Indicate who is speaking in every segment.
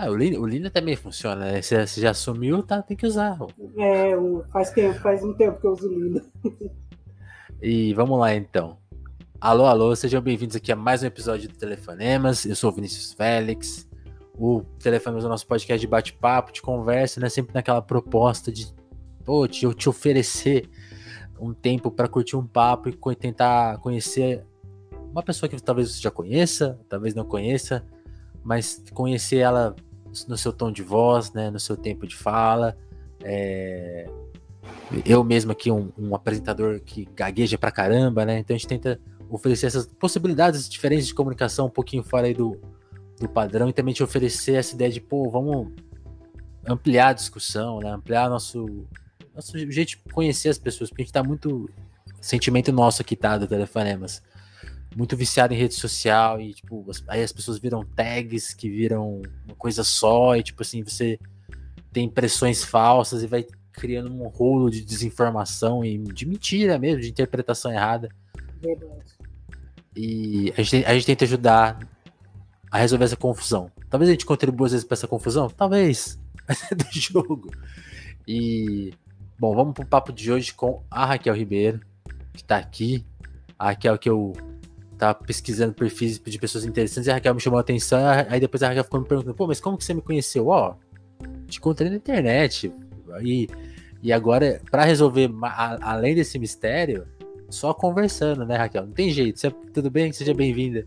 Speaker 1: Ah, o Linda, o Linda também funciona, né? Você, você já assumiu, tá? Tem que usar.
Speaker 2: É, faz tempo, faz um tempo que eu uso o Linda.
Speaker 1: e vamos lá então. Alô, alô, sejam bem-vindos aqui a mais um episódio do Telefonemas. Eu sou o Vinícius Félix. O Telefonemas é o nosso podcast de bate-papo, de conversa, né? Sempre naquela proposta de pô, te, te oferecer um tempo para curtir um papo e tentar conhecer uma pessoa que talvez você já conheça, talvez não conheça, mas conhecer ela no seu tom de voz, né, no seu tempo de fala. É... Eu mesmo aqui, um, um, apresentador que gagueja pra caramba, né? Então a gente tenta oferecer essas possibilidades diferentes de comunicação um pouquinho fora aí do, do padrão e também te oferecer essa ideia de, pô, vamos ampliar a discussão, né? Ampliar nosso, nosso jeito de conhecer as pessoas, porque a gente tá muito sentimento nosso aqui, tá, do Telefonemas muito viciado em rede social e, tipo, aí as pessoas viram tags que viram uma coisa só e, tipo assim, você tem impressões falsas e vai criando um rolo de desinformação e de mentira mesmo, de interpretação errada. Verdade. E a gente, a gente tenta ajudar a resolver essa confusão. Talvez a gente contribua às vezes para essa confusão, talvez, mas é do jogo. E, bom, vamos pro papo de hoje com a Raquel Ribeiro, que tá aqui. A Raquel que eu tava pesquisando perfis de pessoas interessantes e a Raquel me chamou a atenção. Aí depois a Raquel ficou me perguntando: pô, mas como que você me conheceu? Ó, te encontrei na internet. E, e agora, para resolver a, além desse mistério, só conversando, né, Raquel? Não tem jeito. Você, tudo bem? Seja bem-vinda.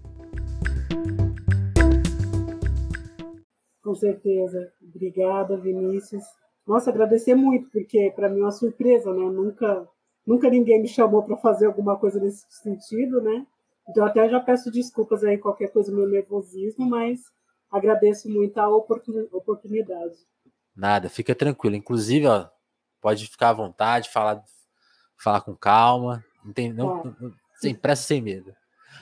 Speaker 2: Com certeza. Obrigada, Vinícius. Nossa, agradecer muito, porque para mim é uma surpresa, né? Nunca, nunca ninguém me chamou para fazer alguma coisa nesse sentido, né? Então, até já peço desculpas aí, qualquer coisa, meu nervosismo, mas agradeço muito a oportunidade.
Speaker 1: Nada, fica tranquilo. Inclusive, ó, pode ficar à vontade, falar, falar com calma, não tem, não, tá. não, sem pressa, sem medo.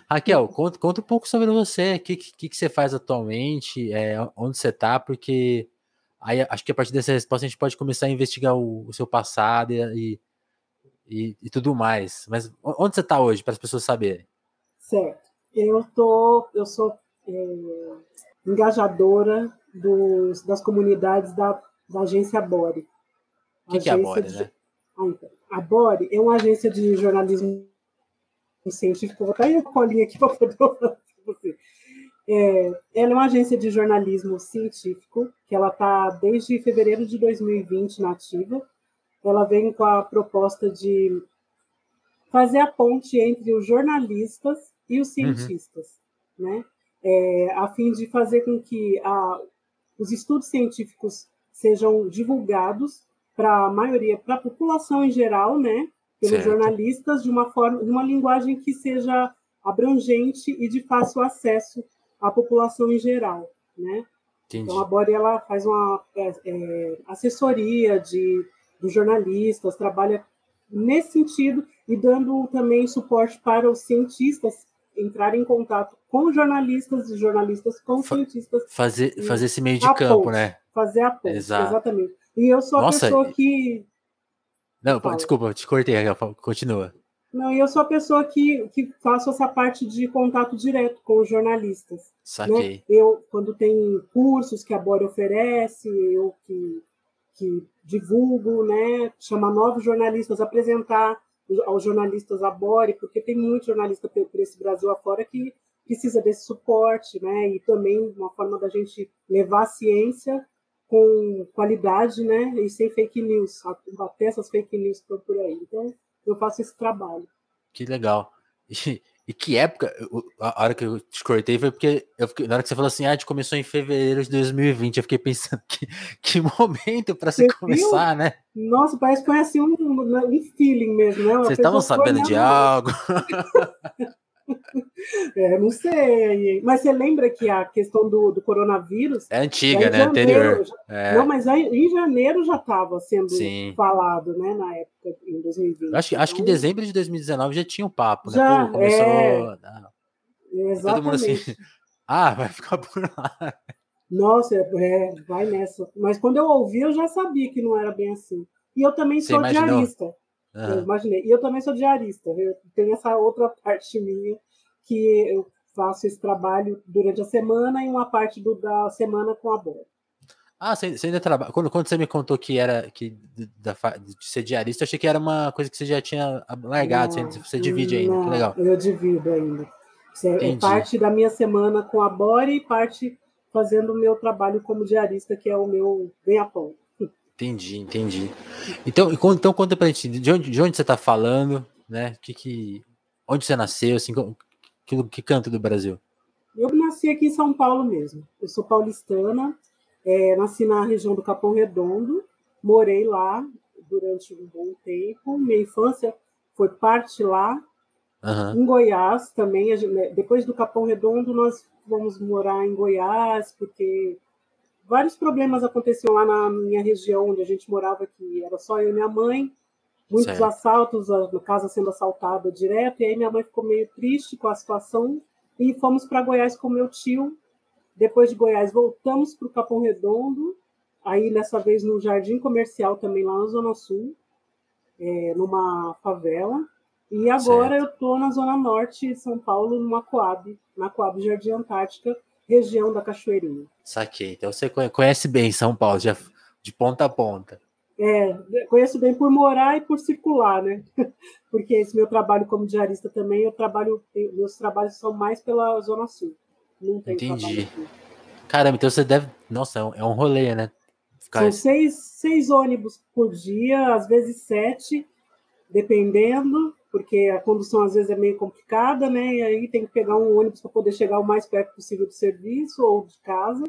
Speaker 1: Raquel, conta, conta um pouco sobre você, o que, que, que você faz atualmente, é, onde você está, porque aí acho que a partir dessa resposta a gente pode começar a investigar o, o seu passado e, e, e, tudo mais. Mas onde você está hoje, para as pessoas saberem?
Speaker 2: Certo. Eu, tô, eu sou é, engajadora dos, das comunidades da, da agência Bore.
Speaker 1: O que, que, é a Bore, de... né?
Speaker 2: Ah, então. A Bore é uma agência de jornalismo científico. Vou botar aí a colinha aqui para poder falar você. É, ela é uma agência de jornalismo científico, que ela está desde fevereiro de 2020 na ativa. Ela vem com a proposta de fazer a ponte entre os jornalistas e os uhum. cientistas, uhum. né? É, a fim de fazer com que a, os estudos científicos sejam divulgados para a maioria, para a população em geral, né? Pelos certo. jornalistas de uma forma, de uma linguagem que seja abrangente e de fácil acesso à população em geral, né? Entendi. Então a Bore ela faz uma é, é, assessoria de dos jornalistas, trabalha nesse sentido e dando também suporte para os cientistas entrar em contato com jornalistas e jornalistas com Fa cientistas.
Speaker 1: Fazer, fazer esse meio de campo,
Speaker 2: ponte,
Speaker 1: né?
Speaker 2: Fazer a ponte, Exato. exatamente. E eu sou a Nossa, pessoa que.
Speaker 1: Não, Fala. desculpa, te cortei, continua.
Speaker 2: Não, e eu sou a pessoa que, que faço essa parte de contato direto com os jornalistas. Né?
Speaker 1: Saquei. Né?
Speaker 2: Eu, quando tem cursos que a Bore oferece, eu que, que divulgo, né? Chamar novos jornalistas, apresentar aos jornalistas a Bore, porque tem muito jornalista por esse Brasil afora que precisa desse suporte, né? E também uma forma da gente levar a ciência com qualidade, né? E sem fake news, até essas fake news por, por aí. Então, eu faço esse trabalho.
Speaker 1: Que legal. E, e que época, a hora que eu te cortei foi porque eu fiquei, na hora que você falou assim, ah, a gente começou em fevereiro de 2020, eu fiquei pensando que, que momento para se começar, né?
Speaker 2: Nossa, parece que foi assim um, um feeling mesmo, né?
Speaker 1: Vocês estavam sabendo de algo?
Speaker 2: É, não sei. Mas você lembra que a questão do, do coronavírus.
Speaker 1: É antiga, né? Anterior.
Speaker 2: Já, é. Não, mas em janeiro já estava sendo Sim. falado, né? Na época, em 2020.
Speaker 1: Acho,
Speaker 2: então,
Speaker 1: acho que em então dezembro de 2019 já tinha um papo, né?
Speaker 2: Já, Pô, começou. É... Exatamente.
Speaker 1: Todo mundo assim. Ah, vai ficar por lá.
Speaker 2: Nossa, é, vai nessa. Mas quando eu ouvi, eu já sabia que não era bem assim. E eu também sou diarista. Uhum. Eu imaginei. E eu também sou diarista. Eu tenho essa outra parte minha que eu faço esse trabalho durante a semana e uma parte do, da semana com a bola.
Speaker 1: Ah, você, você ainda trabalha. Quando, quando você me contou que era que da, de ser diarista, eu achei que era uma coisa que você já tinha largado. Não, você, você, divide ainda,
Speaker 2: não,
Speaker 1: que legal.
Speaker 2: Eu divido ainda. É, é parte da minha semana com a Bore e parte fazendo o meu trabalho como diarista, que é o meu ganha-pão.
Speaker 1: Entendi, entendi. Então, então conta pra gente, de onde, de onde você tá falando, né? Que, que, onde você nasceu, assim, que, que canto do Brasil?
Speaker 2: Eu nasci aqui em São Paulo mesmo. Eu sou paulistana, é, nasci na região do Capão Redondo, morei lá durante um bom tempo. Minha infância foi parte lá. Uhum. Em Goiás também, né, depois do Capão Redondo, nós fomos morar em Goiás, porque vários problemas aconteciam lá na minha região onde a gente morava, que era só eu e minha mãe, muitos certo. assaltos, a casa sendo assaltada direto, e aí minha mãe ficou meio triste com a situação e fomos para Goiás com meu tio. Depois de Goiás, voltamos para o Capão Redondo, aí dessa vez no Jardim Comercial também lá na Zona Sul, é, numa favela. E agora certo. eu estou na Zona Norte de São Paulo, numa Coab, na Coab Jardim Antártica, região da Cachoeirinha.
Speaker 1: Saquei. Então você conhece bem São Paulo, já de ponta a ponta.
Speaker 2: É, conheço bem por morar e por circular, né? Porque esse meu trabalho como diarista também, eu trabalho, meus trabalhos são mais pela Zona Sul. Não tem
Speaker 1: Entendi. Caramba, então você deve. Nossa, é um é rolê, né?
Speaker 2: Ficar... São seis, seis ônibus por dia, às vezes sete, dependendo porque a condução às vezes é meio complicada, né? E aí tem que pegar um ônibus para poder chegar o mais perto possível do serviço ou de casa.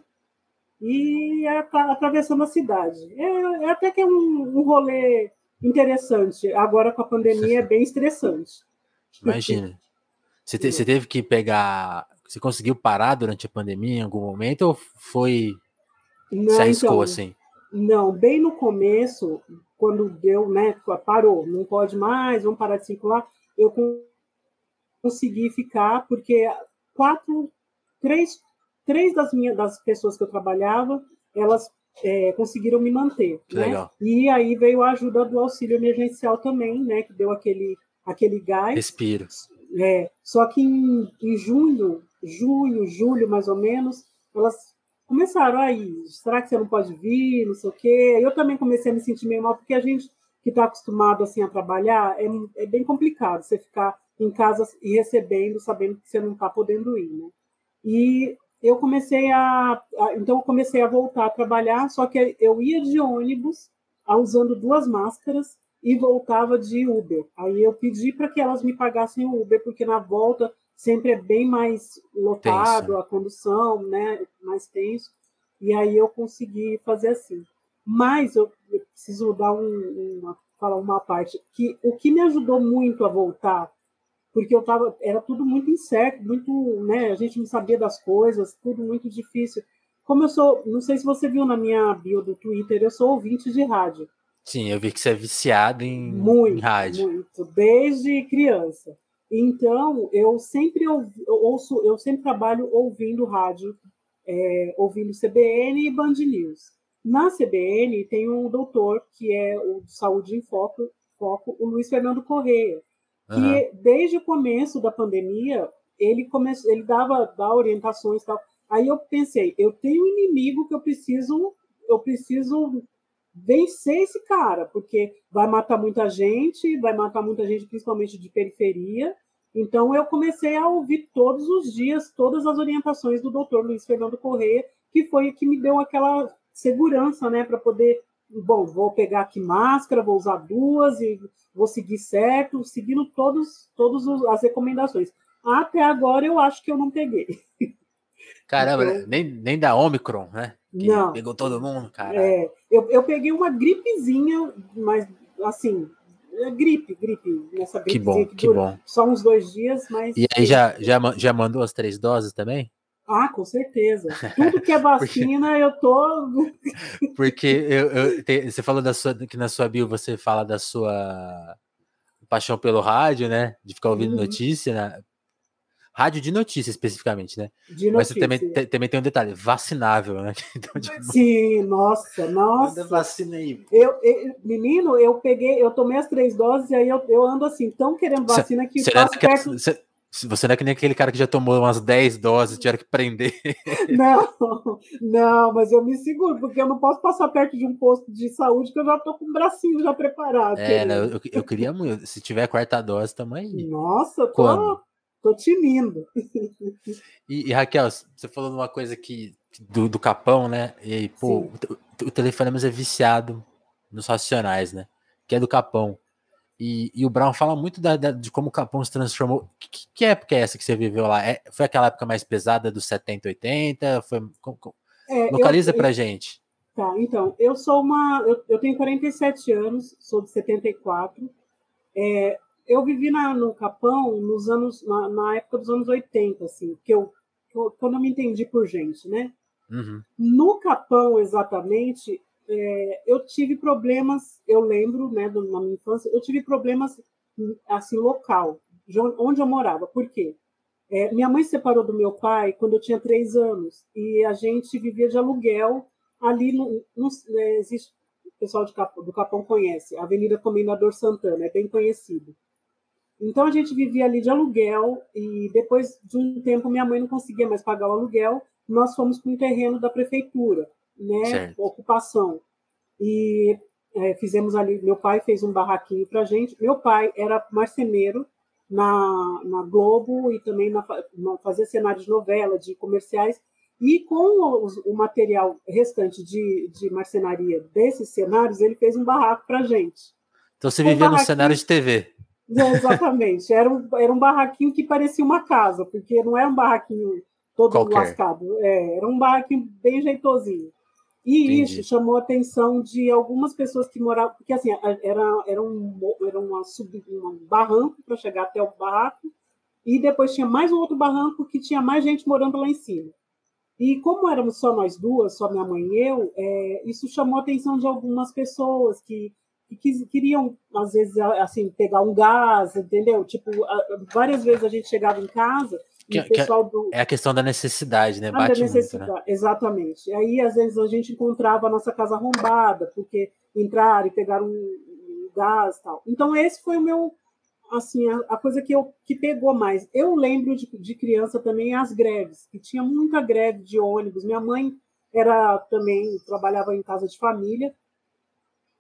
Speaker 2: E é atravessando a cidade. É, é até que é um, um rolê interessante. Agora com a pandemia é bem estressante.
Speaker 1: Imagina. Você, te, você teve que pegar. Você conseguiu parar durante a pandemia em algum momento ou foi. Não, se arriscou então, assim?
Speaker 2: Não, bem no começo, quando deu, né, parou, não pode mais, vamos parar de circular, eu consegui ficar, porque quatro, três, três das minhas das pessoas que eu trabalhava, elas é, conseguiram me manter. né? Legal. E aí veio a ajuda do auxílio emergencial também, né, que deu aquele, aquele gás.
Speaker 1: Respiro.
Speaker 2: É, só que em, em junho, junho, julho mais ou menos, elas começaram aí, será que você não pode vir, não sei o quê. Eu também comecei a me sentir meio mal, porque a gente que está acostumado assim a trabalhar, é, é, bem complicado você ficar em casa e recebendo, sabendo que você não está podendo ir, né? E eu comecei a, a, então eu comecei a voltar a trabalhar, só que eu ia de ônibus, usando duas máscaras e voltava de Uber. Aí eu pedi para que elas me pagassem o Uber, porque na volta sempre é bem mais lotado tenso. a condução, né, mais tenso. E aí eu consegui fazer assim. Mas eu, eu preciso dar um, uma, falar uma parte que o que me ajudou muito a voltar, porque eu tava, era tudo muito incerto, muito, né, a gente não sabia das coisas, tudo muito difícil. Como eu sou, não sei se você viu na minha bio do Twitter, eu sou ouvinte de rádio.
Speaker 1: Sim, eu vi que você é viciado em, muito, em rádio.
Speaker 2: Muito, desde criança. Então, eu sempre ouço, eu sempre trabalho ouvindo rádio, é, ouvindo CBN e Band News. Na CBN tem um doutor que é o de Saúde em Foco, Foco o Luiz Fernando Correia, que uhum. desde o começo da pandemia ele começou, ele dava, dava orientações e tal. Aí eu pensei, eu tenho um inimigo que eu preciso, eu preciso vencer esse cara, porque vai matar muita gente, vai matar muita gente, principalmente de periferia. Então eu comecei a ouvir todos os dias todas as orientações do doutor Luiz Fernando Corrêa, que foi que me deu aquela segurança, né, para poder, bom, vou pegar aqui máscara, vou usar duas e vou seguir certo, seguindo todos todas as recomendações. Até agora eu acho que eu não peguei.
Speaker 1: Caramba, então, nem, nem da Omicron, né?
Speaker 2: Que não.
Speaker 1: Pegou todo mundo, cara.
Speaker 2: É, eu, eu peguei uma gripezinha, mas assim, é gripe, gripe. Nessa
Speaker 1: gripe que bom, que, que bom.
Speaker 2: Só uns dois dias, mas.
Speaker 1: E aí já, já, já mandou as três doses também?
Speaker 2: Ah, com certeza. Tudo que é vacina, porque, eu tô.
Speaker 1: porque eu, eu te, você falou da sua, que na sua bio você fala da sua paixão pelo rádio, né? De ficar ouvindo uhum. notícia, né? Rádio de notícia, especificamente, né? De Mas também, também tem um detalhe, vacinável, né?
Speaker 2: Então, tipo... Sim, nossa, nossa.
Speaker 1: vacina aí.
Speaker 2: Eu, eu, menino, eu peguei, eu tomei as três doses e aí eu, eu ando assim, tão querendo vacina que
Speaker 1: cê, é daquelas, perto... Você não é que nem aquele cara que já tomou umas 10 doses e tiveram que prender.
Speaker 2: Não, não, mas eu me seguro, porque eu não posso passar perto de um posto de saúde que eu já tô com o bracinho já preparado.
Speaker 1: É, não, eu, eu, queria muito. Se tiver quarta dose, tamo aí.
Speaker 2: Nossa, tô, Quando? Tô tinindo.
Speaker 1: E, e, Raquel, você falou uma coisa que do, do Capão, né? E, pô, o, o Telefonemas é viciado nos racionais, né? Que é do Capão. E, e o Brown fala muito da, da, de como o Capão se transformou. Que, que, época é essa que você viveu lá? É, foi aquela época mais pesada dos 70, 80? Foi, com, com, é, localiza eu, pra gente.
Speaker 2: Tá, então, eu sou uma. Eu, eu tenho 47 anos, sou de 74. É, eu vivi na, no Capão nos anos, na, na, época dos anos 80, assim, que eu, quando eu me entendi por gente, né?
Speaker 1: Uhum.
Speaker 2: No Capão, exatamente, é, eu tive problemas, eu lembro, né, na minha infância, eu tive problemas, assim, local, onde eu morava. Por quê? É, minha mãe se separou do meu pai quando eu tinha três anos e a gente vivia de aluguel ali no, no é, existe o pessoal Capão, do Capão conhece, a Avenida Comendador Santana, é bem conhecido. Então a gente vivia ali de aluguel e depois de um tempo minha mãe não conseguia mais pagar o aluguel, nós fomos para um terreno da prefeitura né, certo. ocupação. E é, fizemos ali, meu pai fez um barraquinho para gente. Meu pai era marceneiro na, na Globo e também na, na, fazia cenários de novela, de comerciais. E com o, o material restante de, de marcenaria desses cenários, ele fez um barraco para gente.
Speaker 1: Então você vivia um no cenário de TV.
Speaker 2: É, exatamente. Era um, era um barraquinho que parecia uma casa, porque não era um barraquinho todo Qualquer. lascado. É, era um barraquinho bem jeitosinho. E Entendi. isso chamou a atenção de algumas pessoas que moravam, porque assim, era, era, um, era uma sub, um barranco para chegar até o barraco, e depois tinha mais um outro barranco que tinha mais gente morando lá em cima. E como éramos só nós duas, só minha mãe e eu, é, isso chamou a atenção de algumas pessoas que, que queriam, às vezes, assim, pegar um gás, entendeu? Tipo, várias vezes a gente chegava em casa
Speaker 1: que, que do... É a questão da necessidade, né?
Speaker 2: Ah, Bate necessidade, muito, né? Exatamente. Aí, às vezes, a gente encontrava a nossa casa arrombada, porque entraram e pegaram um, gás e tal. Então, esse foi o meu, assim, a, a, coisa que, eu, que pegou mais. Eu lembro de, de criança também as greves, que tinha muita greve de ônibus. Minha mãe era também, trabalhava em casa de família,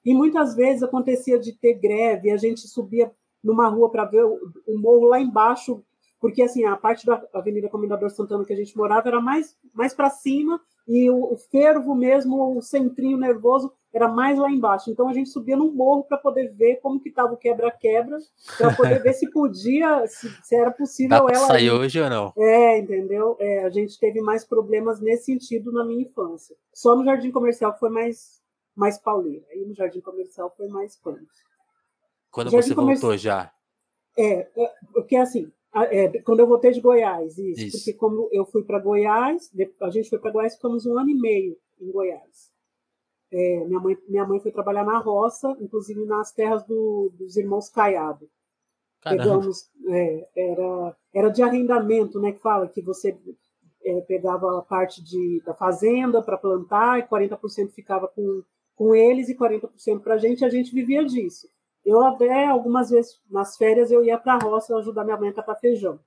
Speaker 2: e muitas vezes acontecia de ter greve, a gente subia numa rua para ver o, o morro lá embaixo porque assim a parte da Avenida Comendador Santana que a gente morava era mais mais para cima e o, o, fervo mesmo, o centrinho nervoso era mais lá embaixo. Então a gente subia no morro para poder ver como que estava o quebra-quebra, para poder ver se podia, se, se era possível
Speaker 1: Dá ela sair hoje ou não.
Speaker 2: É, entendeu? É, a gente teve mais problemas nesse sentido na minha infância. Só no jardim comercial foi mais mais pauleira. Aí no jardim comercial foi mais punk.
Speaker 1: Quando você voltou já?
Speaker 2: É, é, porque assim, é, quando eu voltei de Goiás, isso, isso. porque como eu fui para Goiás, a gente foi para Goiás, ficamos um ano e meio em Goiás. É, minha, mãe, minha mãe foi trabalhar na roça, inclusive nas terras do, dos irmãos Caiado. Caramba. Pegamos, é, era, era de arrendamento, né? Que fala que você é, pegava a parte de, da fazenda para plantar e 40% ficava com, com eles e 40% para a gente, a gente vivia disso. Eu até, algumas vezes, nas férias, eu ia para a roça ajudar minha mãe a catar feijão.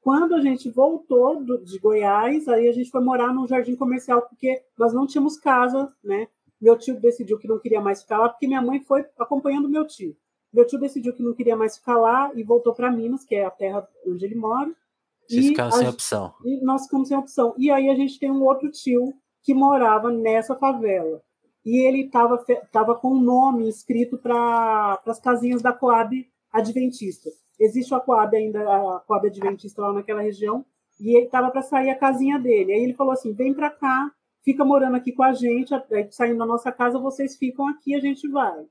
Speaker 2: Quando a gente voltou do, de Goiás, aí a gente foi morar num jardim comercial, porque nós não tínhamos casa, né? Meu tio decidiu que não queria mais ficar lá, porque minha mãe foi acompanhando meu tio. Meu tio decidiu que não queria mais ficar lá e voltou para Minas, que é a terra onde ele mora.
Speaker 1: Vocês ficaram sem opção.
Speaker 2: E nós ficamos sem opção. E aí a gente tem um outro tio que morava nessa favela e ele estava tava com o um nome escrito para as casinhas da Coab Adventista. Existe a Coab ainda, a Coab Adventista lá naquela região, e ele estava para sair a casinha dele. Aí ele falou assim: vem para cá, fica morando aqui com a gente, saindo da nossa casa, vocês ficam aqui, a gente vai.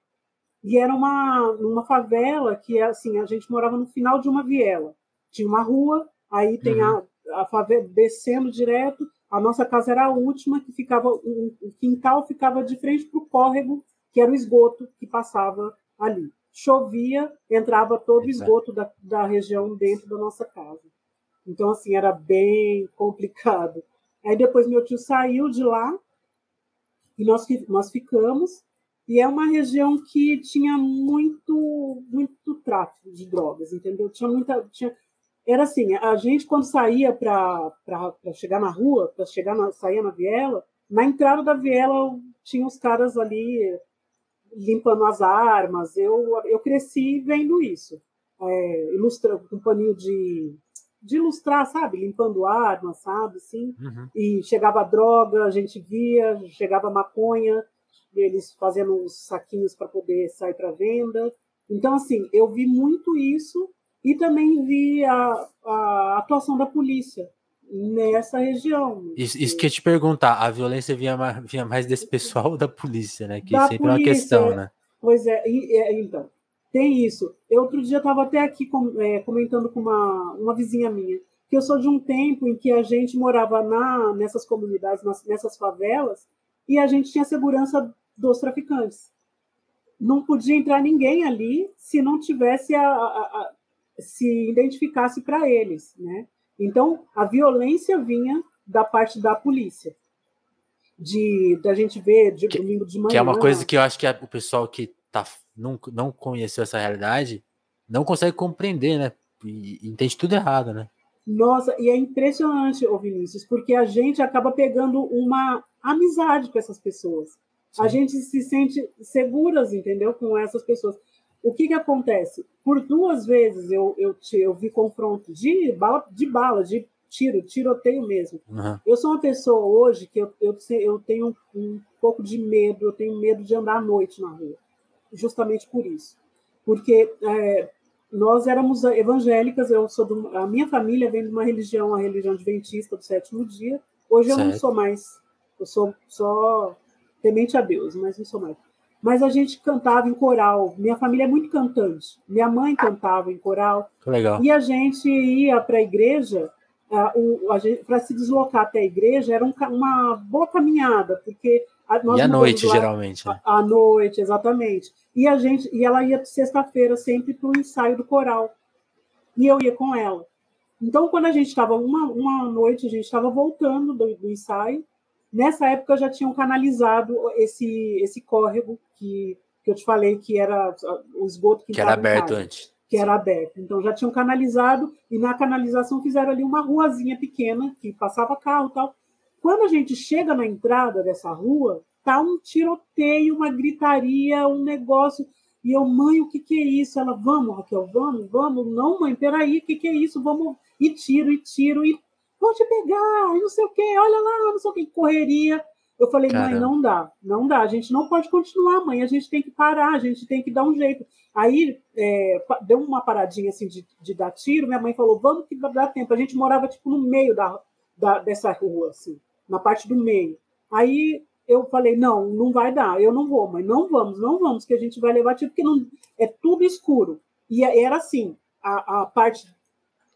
Speaker 2: E era uma, uma favela que assim, a gente morava no final de uma viela. Tinha uma rua, aí tem uhum. a, a favela descendo direto, a nossa casa era a última, que ficava, o quintal ficava de frente para o córrego, que era o esgoto que passava ali. Chovia, entrava todo o esgoto da, da região dentro da nossa casa. Então, assim, era bem complicado. Aí depois meu tio saiu de lá e nós, nós ficamos. E é uma região que tinha muito, muito tráfico de drogas, entendeu? Tinha muita. Tinha, era assim, a gente quando saía para chegar na rua, para chegar na, saía na viela, na entrada da viela tinha os caras ali limpando as armas. Eu, eu cresci vendo isso. É, ilustra, um paninho de, de ilustrar, sabe? Limpando armas, sabe? Assim. Uhum. E chegava droga, a gente via, chegava maconha, eles fazendo os saquinhos para poder sair para venda. Então, assim, eu vi muito isso e também vi a, a atuação da polícia nessa região.
Speaker 1: Isso, isso que eu te perguntar, a violência vinha mais, vinha mais desse pessoal ou da polícia, né? Que da sempre polícia, é uma questão, né?
Speaker 2: Pois é, e, é, então, tem isso. Eu outro dia estava até aqui com, é, comentando com uma, uma vizinha minha, que eu sou de um tempo em que a gente morava na, nessas comunidades, nas, nessas favelas, e a gente tinha segurança dos traficantes. Não podia entrar ninguém ali se não tivesse a, a, a se identificasse para eles, né? Então, a violência vinha da parte da polícia. De da gente ver de que, domingo de manhã.
Speaker 1: Que é uma coisa que eu acho que o pessoal que tá, não, não conheceu essa realidade não consegue compreender, né? E, e entende tudo errado, né?
Speaker 2: Nossa, e é impressionante, ô Vinícius, porque a gente acaba pegando uma amizade com essas pessoas. Sim. A gente se sente seguras, entendeu? Com essas pessoas. O que, que acontece? Por duas vezes eu, eu, eu vi confronto de bala, de bala, de tiro, tiroteio mesmo. Uhum. Eu sou uma pessoa hoje que eu, eu, eu tenho um, um, pouco de medo, eu tenho medo de andar à noite na rua, justamente por isso. Porque é, nós éramos evangélicas, eu sou do, a minha família vem de uma religião, a religião adventista do sétimo dia. Hoje eu certo. não sou mais, eu sou só temente a Deus, mas não sou mais mas a gente cantava em coral. Minha família é muito cantante. Minha mãe cantava em coral.
Speaker 1: Legal.
Speaker 2: E a gente ia para a igreja, para se deslocar até a igreja, era um, uma boa caminhada, porque
Speaker 1: nós e à noite, lá, geralmente. Né?
Speaker 2: À noite, exatamente. E a gente, e ela ia sexta-feira sempre para o ensaio do coral. E eu ia com ela. Então, quando a gente estava uma, uma noite, a gente estava voltando do, do ensaio, Nessa época já tinham canalizado esse, esse córrego que, que eu te falei que era o esgoto
Speaker 1: que, que era aberto casa, antes.
Speaker 2: Que era aberto. Então já tinham canalizado e na canalização fizeram ali uma ruazinha pequena que passava carro e tal. Quando a gente chega na entrada dessa rua, tá um tiroteio, uma gritaria, um negócio. E eu, mãe, o que, que é isso? Ela, vamos, Raquel, vamos, vamos. Não, mãe, peraí, o que, que é isso? Vamos. E tiro, e tiro, e vou te pegar, não sei o quê, olha lá, não sei o que, correria. Eu falei, Caramba. mãe, não dá, não dá, a gente não pode continuar, mãe, a gente tem que parar, a gente tem que dar um jeito. Aí é, deu uma paradinha assim de, de, dar tiro, minha mãe falou, vamos que dá tempo. A gente morava tipo no meio da, da, dessa rua, assim, na parte do meio. Aí eu falei, não, não vai dar, eu não vou, mãe, não vamos, não vamos, que a gente vai levar tiro, porque não, é tudo escuro. E era assim, a, a parte.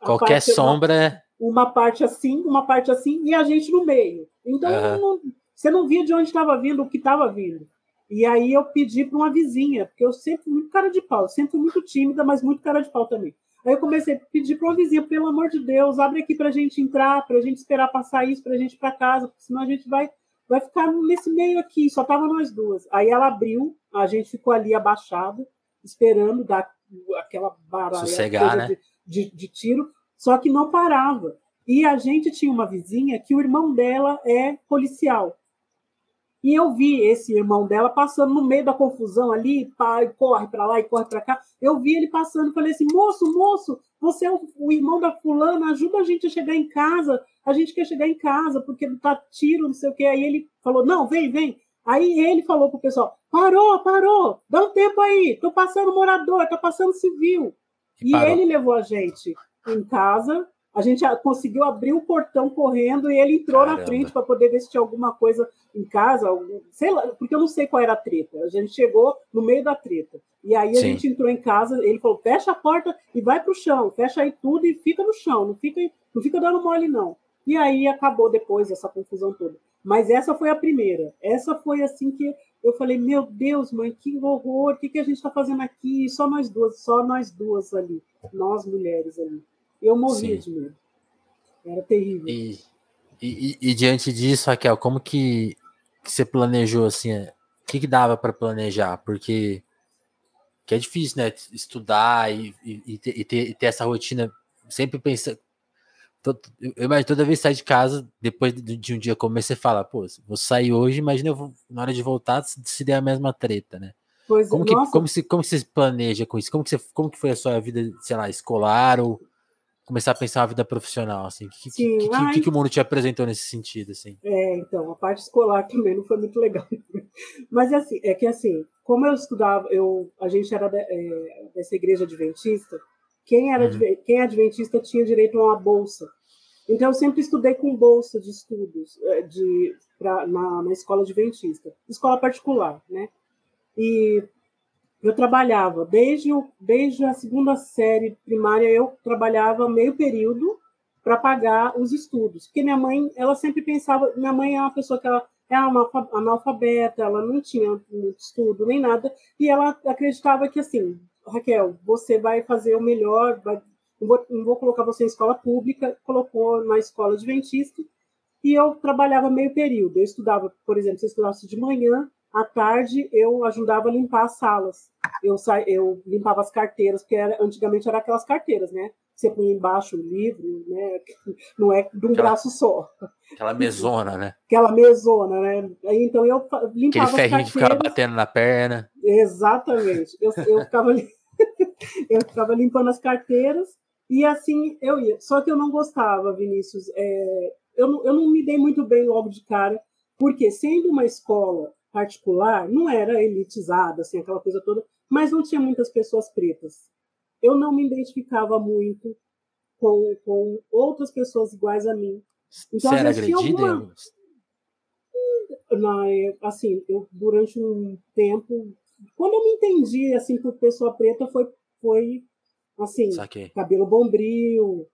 Speaker 1: A Qualquer parte, sombra.
Speaker 2: Uma parte assim, uma parte assim, e a gente no meio. Então, uhum. não, você não via de onde estava vindo, o que estava vindo. E aí eu pedi para uma vizinha, porque eu sempre fui muito cara de pau, sempre fui muito tímida, mas muito cara de pau também. Aí eu comecei a pedir para uma vizinha, pelo amor de Deus, abre aqui para a gente entrar, para a gente esperar passar isso, para a gente ir para casa, porque senão a gente vai, vai ficar nesse meio aqui, só tava nós duas. Aí ela abriu, a gente ficou ali abaixado, esperando dar aquela baralha
Speaker 1: Sossegar, né?
Speaker 2: de, de, de tiro só que não parava. E a gente tinha uma vizinha que o irmão dela é policial. E eu vi esse irmão dela passando no meio da confusão ali, pá, corre para lá e corre para cá. Eu vi ele passando e falei assim: moço, moço, você é o, irmão da fulana, ajuda a gente a chegar em casa. A gente quer chegar em casa porque tá tiro, não sei o quê. Aí ele falou: não, vem, vem. Aí ele falou pro pessoal: parou, parou, dá um tempo aí, tô passando morador, tá passando civil. E, e ele levou a gente em casa. A gente conseguiu abrir o portão correndo e ele entrou Caramba. na frente para poder ver se tinha alguma coisa em casa, algum, sei lá, porque eu não sei qual era a treta. A gente chegou no meio da treta. E aí a Sim. gente entrou em casa, ele falou: fecha a porta e vai para o chão, fecha aí tudo e fica no chão, não fica, não fica dando mole, não. E aí acabou depois essa confusão toda. Mas essa foi a primeira. Essa foi assim que eu falei: meu Deus, mãe, que horror, o que, que a gente está fazendo aqui? Só nós duas, só nós duas ali, nós mulheres ali. Eu morria Sim. de medo. Era terrível.
Speaker 1: E, e, e, diante disso, Raquel, como que, que você planejou assim? O que, que dava para planejar? Porque que é difícil, né? Estudar e, e, ter, e, ter, essa rotina sempre pensa. Eu imagino toda vez que sai de casa, depois de um dia comer, você fala, pô, vou sair hoje, imagina eu vou, na hora de voltar, se der a mesma treta, né? Pois, como, que, como, se, como se planeja com isso? Como que, você, como que foi a sua vida, sei lá, escolar ou começar a pensar a vida profissional, assim? O que, que, que, que, que, o mundo te apresentou nesse sentido, assim?
Speaker 2: É, então, a parte escolar também não foi muito legal. Mas, assim, é que, assim, como eu estudava, eu, a gente era é, dessa igreja adventista, quem era uhum. quem é adventista tinha direito a uma bolsa. Então eu sempre estudei com bolsa de estudos é, de pra, na, na escola adventista, escola particular, né? E eu trabalhava desde, o, desde a segunda série primária eu trabalhava meio período para pagar os estudos, porque minha mãe ela sempre pensava minha mãe é uma pessoa que ela é analfabeta, ela não tinha estudo nem nada e ela acreditava que assim Raquel, você vai fazer o melhor, vai, não, vou, não vou colocar você em escola pública, colocou na escola adventista, e eu trabalhava meio período. Eu estudava, por exemplo, se eu estudasse de manhã, à tarde eu ajudava a limpar as salas. Eu, sa... eu limpava as carteiras, porque era, antigamente era aquelas carteiras, né? Você põe embaixo o livro, né? Não é de um aquela, braço só.
Speaker 1: Aquela mesona, né?
Speaker 2: Aquela mesona, né? Então eu limpava
Speaker 1: Aquele ferrinho de ficar batendo na perna.
Speaker 2: Exatamente. Eu, eu ficava eu ficava limpando as carteiras e assim eu ia. Só que eu não gostava, Vinícius. É, eu, não, eu não me dei muito bem logo de cara, porque sendo uma escola particular, não era elitizada, assim, aquela coisa toda, mas não tinha muitas pessoas pretas. Eu não me identificava muito com, com outras pessoas iguais a mim.
Speaker 1: Então, Você era agredida? Alguma...
Speaker 2: Na, assim, eu, durante um tempo quando eu me entendi, assim, por pessoa preta, foi, foi assim, Saquei. cabelo bombril,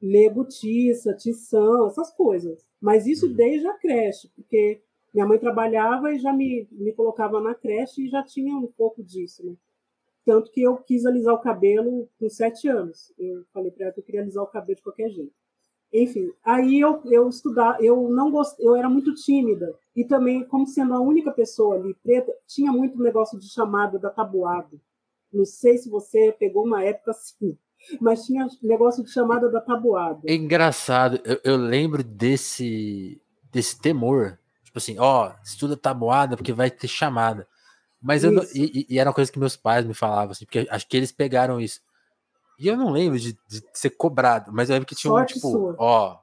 Speaker 2: nego tiça, tição, essas coisas. Mas isso uhum. desde a creche, porque minha mãe trabalhava e já me, me colocava na creche e já tinha um pouco disso, né? Tanto que eu quis alisar o cabelo com sete anos. Eu falei para ela que eu queria alisar o cabelo de qualquer jeito. Enfim, aí eu, eu estudar, eu não gost, eu era muito tímida e também como sendo a única pessoa ali preta, tinha muito negócio de chamada da tabuada. Não sei se você pegou uma época assim, mas tinha negócio de chamada da tabuada.
Speaker 1: É engraçado, eu, eu lembro desse desse temor, tipo assim, ó, estuda tabuada porque vai ter chamada. Mas eu não, e, e, era uma coisa que meus pais me falavam assim, porque acho que eles pegaram isso. E eu não lembro de, de ser cobrado, mas eu lembro que tinha Sorte um, tipo, sua. ó,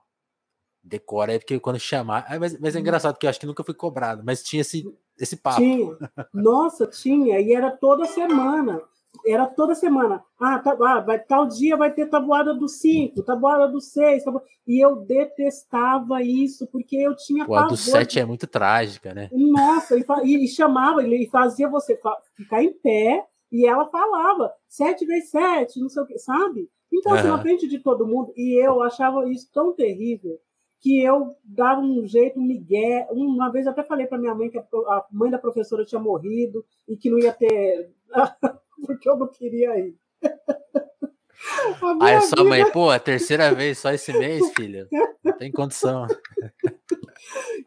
Speaker 1: decora aí, porque quando chamar. Ah, mas, mas é engraçado, porque eu acho que nunca fui cobrado, mas tinha esse, esse papo.
Speaker 2: Tinha. Nossa, tinha, e era toda semana. Era toda semana. Ah, tá, ah vai, tal dia vai ter tabuada do 5, tabuada do 6. Tabu... E eu detestava isso, porque eu tinha
Speaker 1: Pô, a do 7 de... é muito trágica, né?
Speaker 2: Nossa, e, e, e chamava, e fazia você ficar em pé e ela falava, sete vezes sete, não sei o que, sabe? Então, na frente de todo mundo, e eu achava isso tão terrível que eu dava um jeito, um migué. Uma vez eu até falei para minha mãe que a mãe da professora tinha morrido e que não ia ter. porque eu não queria ir.
Speaker 1: Aí sua vida... mãe, pô, a terceira vez só esse mês, filha. Não tem condição.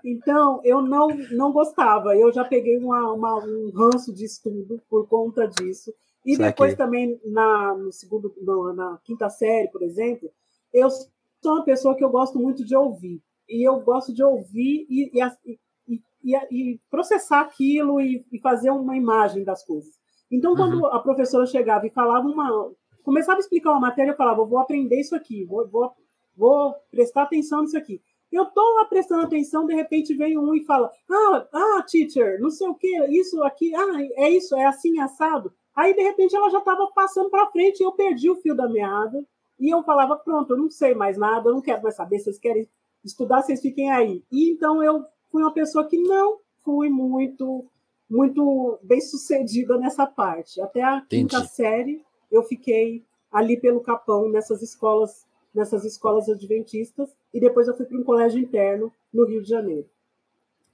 Speaker 2: Então, eu não, não gostava. Eu já peguei uma, uma, um ranço de estudo por conta disso. E depois também, na, no segundo, no, na quinta série, por exemplo, eu sou uma pessoa que eu gosto muito de ouvir. E eu gosto de ouvir e, e, e, e processar aquilo e, fazer uma imagem das coisas. Então, quando uhum. a professora chegava e falava uma. Começava a explicar uma matéria, eu falava, vou aprender isso aqui, vou, vou, vou prestar atenção nisso aqui. Eu estou lá prestando atenção, de repente vem um e fala: Ah, ah, teacher, não sei o que, isso aqui, ah, é isso, é assim, assado. Aí, de repente, ela já estava passando para frente e eu perdi o fio da meada. E eu falava: Pronto, eu não sei mais nada, eu não quero mais saber, vocês querem estudar, vocês fiquem aí. E então eu fui uma pessoa que não fui muito muito bem sucedida nessa parte. Até a Entendi. quinta série eu fiquei ali pelo Capão, nessas escolas nessas escolas adventistas, e depois eu fui para um colégio interno no Rio de Janeiro.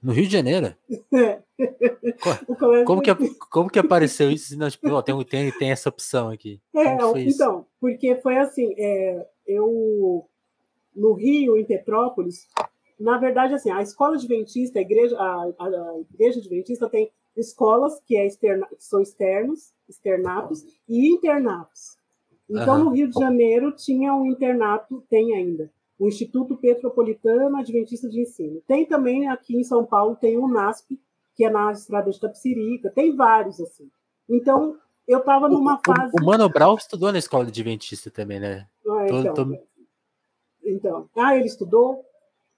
Speaker 1: No Rio de Janeiro? É. Como, que, como que apareceu isso? Não, tipo, tem, tem, tem essa opção aqui.
Speaker 2: É, então, porque foi assim, é, eu no Rio, em Petrópolis, na verdade, assim, a escola adventista, a igreja, a, a, a igreja adventista tem escolas que, é externa, que são externos, externatos, e internatos. Então, uhum. no Rio de Janeiro, tinha um internato, tem ainda, o Instituto Petropolitano Adventista de Ensino. Tem também aqui em São Paulo, tem o NASP, que é na estrada de Tapsirica, tem vários, assim. Então, eu estava numa fase.
Speaker 1: O, o Mano Brown estudou na escola de Adventista também, né?
Speaker 2: Ah, então, tô... então, ah, ele estudou?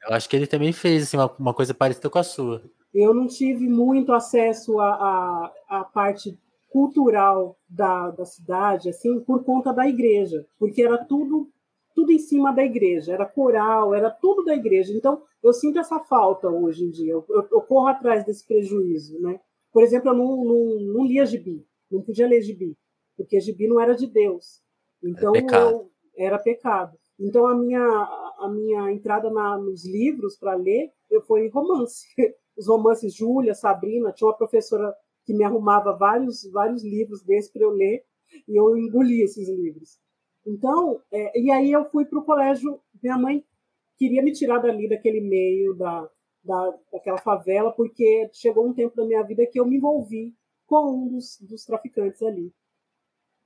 Speaker 1: Eu acho que ele também fez assim, uma, uma coisa parecida com a sua.
Speaker 2: Eu não tive muito acesso à, à, à parte cultural da, da cidade, assim, por conta da igreja, porque era tudo tudo em cima da igreja, era coral, era tudo da igreja. Então, eu sinto essa falta hoje em dia, eu, eu, eu corro atrás desse prejuízo, né? Por exemplo, eu não, não, não lia gibi, não podia ler gibi, porque gibi não era de Deus. Então, era pecado. Eu, era pecado. Então, a minha, a minha entrada na, nos livros para ler eu, foi romance. Os romances Júlia, Sabrina, tinha uma professora que me arrumava vários, vários livros desses para eu ler, e eu engoli esses livros. Então, é, e aí eu fui para o colégio, minha mãe queria me tirar dali, daquele meio, da, da, daquela favela, porque chegou um tempo da minha vida que eu me envolvi com um dos, dos traficantes ali,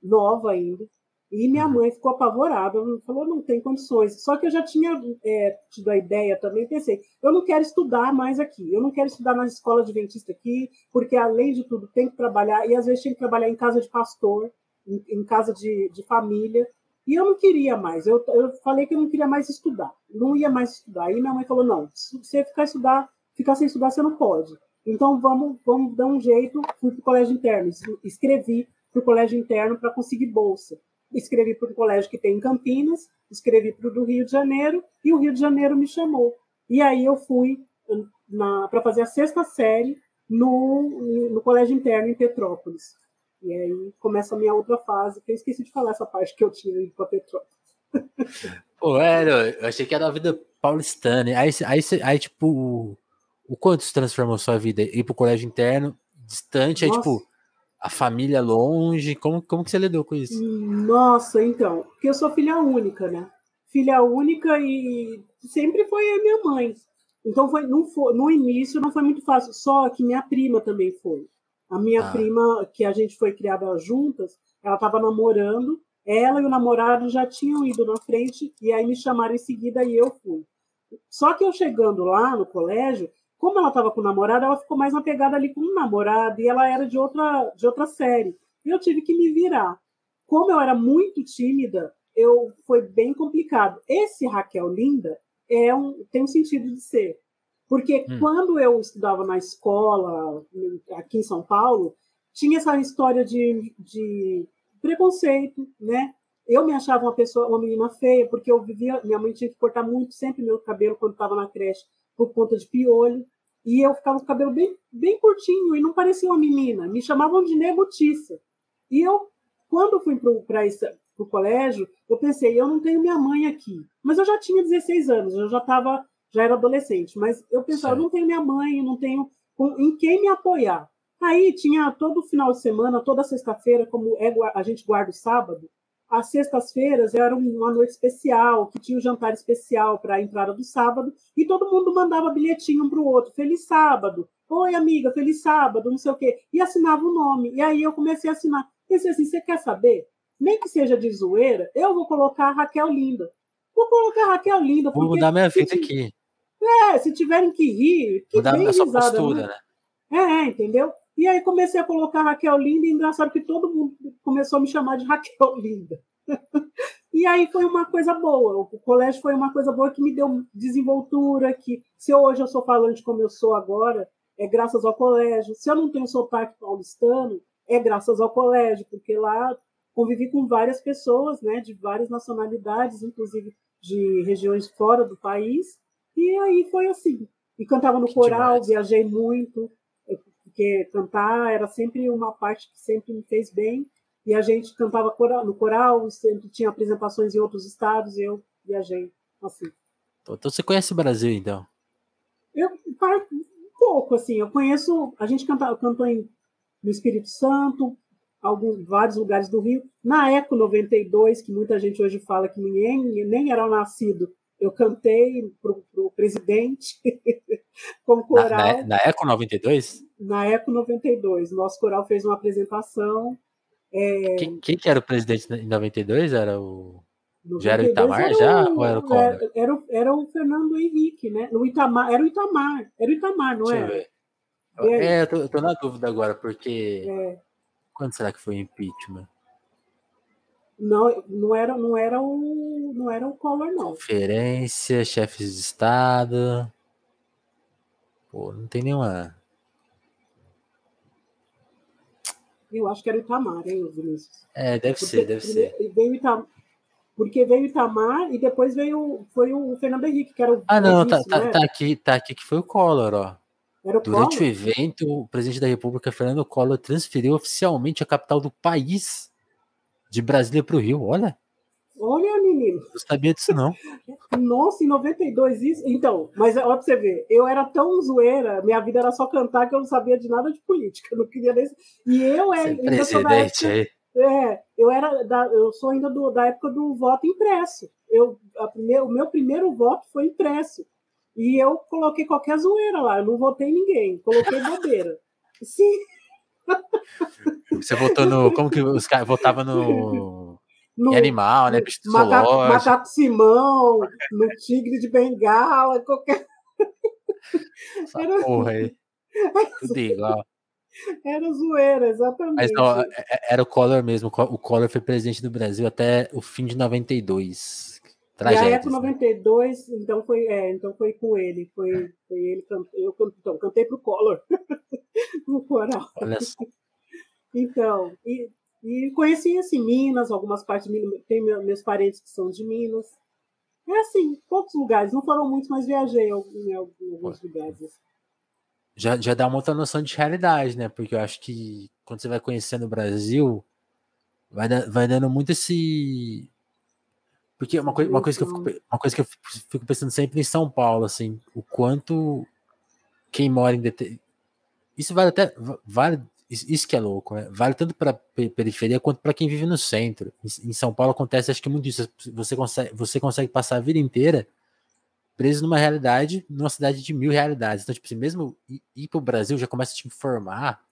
Speaker 2: nova ainda, e minha mãe ficou apavorada, falou, não tem condições. Só que eu já tinha é, tido a ideia também, pensei, eu não quero estudar mais aqui, eu não quero estudar nas escolas de dentista aqui, porque além de tudo tem que trabalhar, e às vezes tem que trabalhar em casa de pastor, em, em casa de, de, família, e eu não queria mais, eu, eu falei que eu não queria mais estudar, não ia mais estudar. E minha mãe falou, não, se você ficar, estudar, ficar sem estudar, você não pode. Então vamos, vamos dar um jeito, fui para o colégio interno, escrevi para o colégio interno para conseguir bolsa escrevi para o colégio que tem em Campinas, escrevi para o do Rio de Janeiro, e o Rio de Janeiro me chamou. E aí eu fui para fazer a sexta série no, no colégio interno em Petrópolis. E aí começa a minha outra fase, que eu esqueci de falar essa parte que eu tinha ido para Petrópolis.
Speaker 1: Pô, é, eu achei que era a vida paulistana. Aí, aí, aí tipo, o, o quanto se transformou sua vida? Ir para o colégio interno, distante, Nossa. aí, tipo, a família longe? Como, como que você lidou com isso?
Speaker 2: Nossa, então, porque eu sou filha única, né? Filha única e sempre foi a minha mãe. Então foi, não foi, no início não foi muito fácil, só que minha prima também foi. A minha ah. prima, que a gente foi criada juntas, ela estava namorando, ela e o namorado já tinham ido na frente, e aí me chamaram em seguida e eu fui. Só que eu chegando lá no colégio, como ela estava com o namorado, ela ficou mais apegada ali com o namorado e ela era de outra, de outra série. E eu tive que me virar. Como eu era muito tímida, eu foi bem complicado. Esse Raquel Linda é um, tem um sentido de ser. Porque hum. quando eu estudava na escola, aqui em São Paulo, tinha essa história de, de preconceito, né? Eu me achava uma pessoa, uma menina feia, porque eu vivia, minha mãe tinha que cortar muito sempre meu cabelo quando estava na creche por conta de piolho. E eu ficava com o cabelo bem, bem curtinho e não parecia uma menina. Me chamavam de negutiça. E eu, quando fui para o colégio, eu pensei, eu não tenho minha mãe aqui. Mas eu já tinha 16 anos, eu já estava, já era adolescente. Mas eu pensava, eu não tenho minha mãe, não tenho em quem me apoiar. Aí tinha todo final de semana, toda sexta-feira, como é, a gente guarda o sábado, as sextas-feiras eram uma noite especial, que tinha um jantar especial para a entrada do sábado, e todo mundo mandava bilhetinho um para o outro. Feliz sábado. Oi, amiga, feliz sábado, não sei o quê. E assinava o nome. E aí eu comecei a assinar. Pensei assim: você quer saber? Nem que seja de zoeira, eu vou colocar a Raquel Linda. Vou colocar a Raquel Linda.
Speaker 1: Vou mudar minha vida aqui.
Speaker 2: É, se tiverem que rir, que
Speaker 1: mudar bem risada, postura, né?
Speaker 2: né? É, entendeu? E aí comecei a colocar Raquel Linda, e engraçado que todo mundo começou a me chamar de Raquel Linda. e aí foi uma coisa boa. O colégio foi uma coisa boa que me deu desenvoltura, que se hoje eu sou falante como eu sou agora, é graças ao colégio. Se eu não tenho sotaque paulistano, é graças ao colégio, porque lá convivi com várias pessoas, né, de várias nacionalidades, inclusive de regiões fora do país, e aí foi assim. E cantava no que coral, demais. viajei muito, porque cantar era sempre uma parte que sempre me fez bem. E a gente cantava no coral, sempre tinha apresentações em outros estados, e eu viajei assim.
Speaker 1: Então você conhece o Brasil, então?
Speaker 2: Eu, um pouco, assim. Eu conheço. A gente canta, cantou em, no Espírito Santo, alguns, vários lugares do Rio. Na Eco 92, que muita gente hoje fala que nem, nem era nascido, eu cantei para o presidente com coral.
Speaker 1: Na, na, na, Eco 92?
Speaker 2: Na Eco 92. Nosso coral fez uma apresentação
Speaker 1: É... Quem, quem, que era o presidente em 92? Era o. já era o Itamar era o, já? Ou era o Collor?
Speaker 2: Era, era, era, o Fernando Henrique, né? O Itamar, era o Itamar. Era o Itamar, não Deixa era?
Speaker 1: É, eu tô, eu tô, na dúvida agora, porque. É. Quando será que foi o impeachment?
Speaker 2: Não, não era, não era o, não era o Collor, não.
Speaker 1: Conferência, chefes de Estado. Pô, não tem nenhuma.
Speaker 2: Eu acho que era o Itamar, hein, Vinícius?
Speaker 1: É, deve Porque, ser, deve ser.
Speaker 2: Veio Itamar, porque veio o Itamar e depois veio foi o Fernando Henrique, que era o.
Speaker 1: Ah, não, tá, tá, né? tá, aqui, tá aqui que foi o Collor, ó. O Durante Collor? o evento, o presidente da República, Fernando Collor, transferiu oficialmente a capital do país de Brasília para o Rio. Olha.
Speaker 2: Olha, menino.
Speaker 1: Não sabia disso, não.
Speaker 2: Nossa, em 92 isso. Então, mas olha pra você ver, eu era tão zoeira, minha vida era só cantar que eu não sabia de nada de política. Eu não queria nem. E eu é.
Speaker 1: Presidente aí.
Speaker 2: É, eu era da, eu sou ainda do, da época do voto impresso. Eu, a primeir, o meu primeiro voto foi impresso. E eu coloquei qualquer zoeira lá, eu não votei ninguém, coloquei bobeira. Sim.
Speaker 1: Você votou no. Como que os caras votavam no. no animal, né?
Speaker 2: Bicho macaco, macaco Simão, no tigre de bengala, qualquer.
Speaker 1: Essa Era... porra aí. Tudo igual.
Speaker 2: Era zoeira, exatamente. Mas
Speaker 1: não, é, é, era o Collor mesmo. O Collor foi presidente do Brasil até o fim de 92.
Speaker 2: Tragédias, e a Eco 92, né? então foi, é, então foi com ele. Foi, foi ele, eu então, cantei pro Collor no coral.
Speaker 1: Olha só.
Speaker 2: Então, e, e conheci assim, Minas, algumas partes de Minas, tem meus parentes que são de Minas. É assim, poucos lugares, não foram muitos, mas viajei em, alguns lugares. Assim
Speaker 1: já, já dá uma outra noção de realidade, né? Porque eu acho que quando você vai conhecendo o Brasil, vai, vai dando muito esse. Porque uma, coi uma, coisa que eu fico, uma coisa que eu fico pensando sempre em São Paulo, assim, o quanto quem mora em. Isso vale até. Vale, isso que é louco, né? Vale tanto para periferia quanto para quem vive no centro. Em, em São Paulo acontece, acho que muito isso. Você consegue, você consegue passar a vida inteira preso numa realidade, numa cidade de mil realidades. Então, tipo assim, mesmo ir para o Brasil já começa a te informar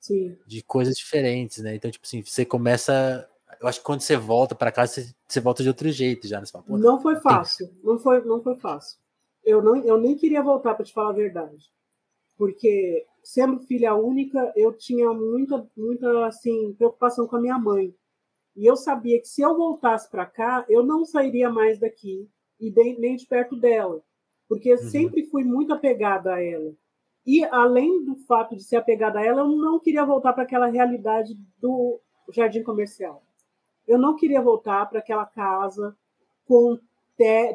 Speaker 2: Sim.
Speaker 1: de coisas diferentes, né? Então, tipo assim, você começa. Eu acho que quando você volta para casa, você, você, volta de outro jeito já. Né? Fala,
Speaker 2: não foi fácil. Tem... Não foi, não foi fácil. Eu, não, eu nem queria voltar para te falar a verdade. Porque, sendo filha única, eu tinha muita, muita assim, preocupação com a minha mãe. E eu sabia que se eu voltasse para cá, eu não sairia mais daqui e nem de perto dela, porque uhum. sempre fui muito apegada a ela. E além do fato de ser apegada a ela, eu não queria voltar para aquela realidade do jardim comercial. Eu não queria voltar para aquela casa com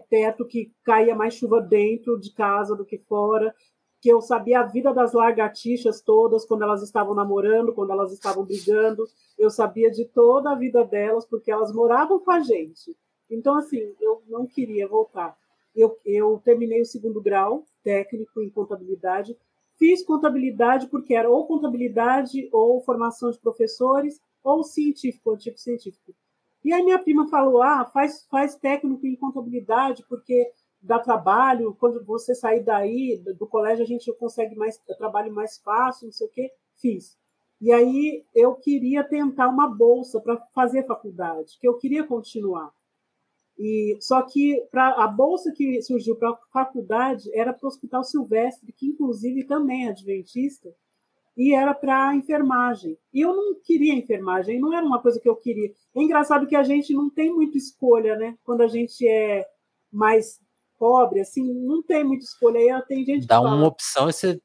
Speaker 2: teto que caía mais chuva dentro de casa do que fora, que eu sabia a vida das lagartixas todas quando elas estavam namorando, quando elas estavam brigando, eu sabia de toda a vida delas porque elas moravam com a gente. Então, assim, eu não queria voltar. Eu, eu terminei o segundo grau técnico em contabilidade. Fiz contabilidade porque era ou contabilidade ou formação de professores ou científico, antigo científico. E aí minha prima falou: ah, faz, faz técnico em contabilidade porque dá trabalho, quando você sair daí do colégio a gente consegue mais trabalho mais fácil, não sei o quê. Fiz. E aí eu queria tentar uma bolsa para fazer faculdade, que eu queria continuar. E só que pra, a bolsa que surgiu para a faculdade era para o Hospital Silvestre, que inclusive também é adventista, e era para enfermagem. E eu não queria enfermagem, não era uma coisa que eu queria. É engraçado que a gente não tem muita escolha, né? Quando a gente é mais pobre, assim, não tem muita escolha. Aí tem gente
Speaker 1: Dá uma fala, opção e você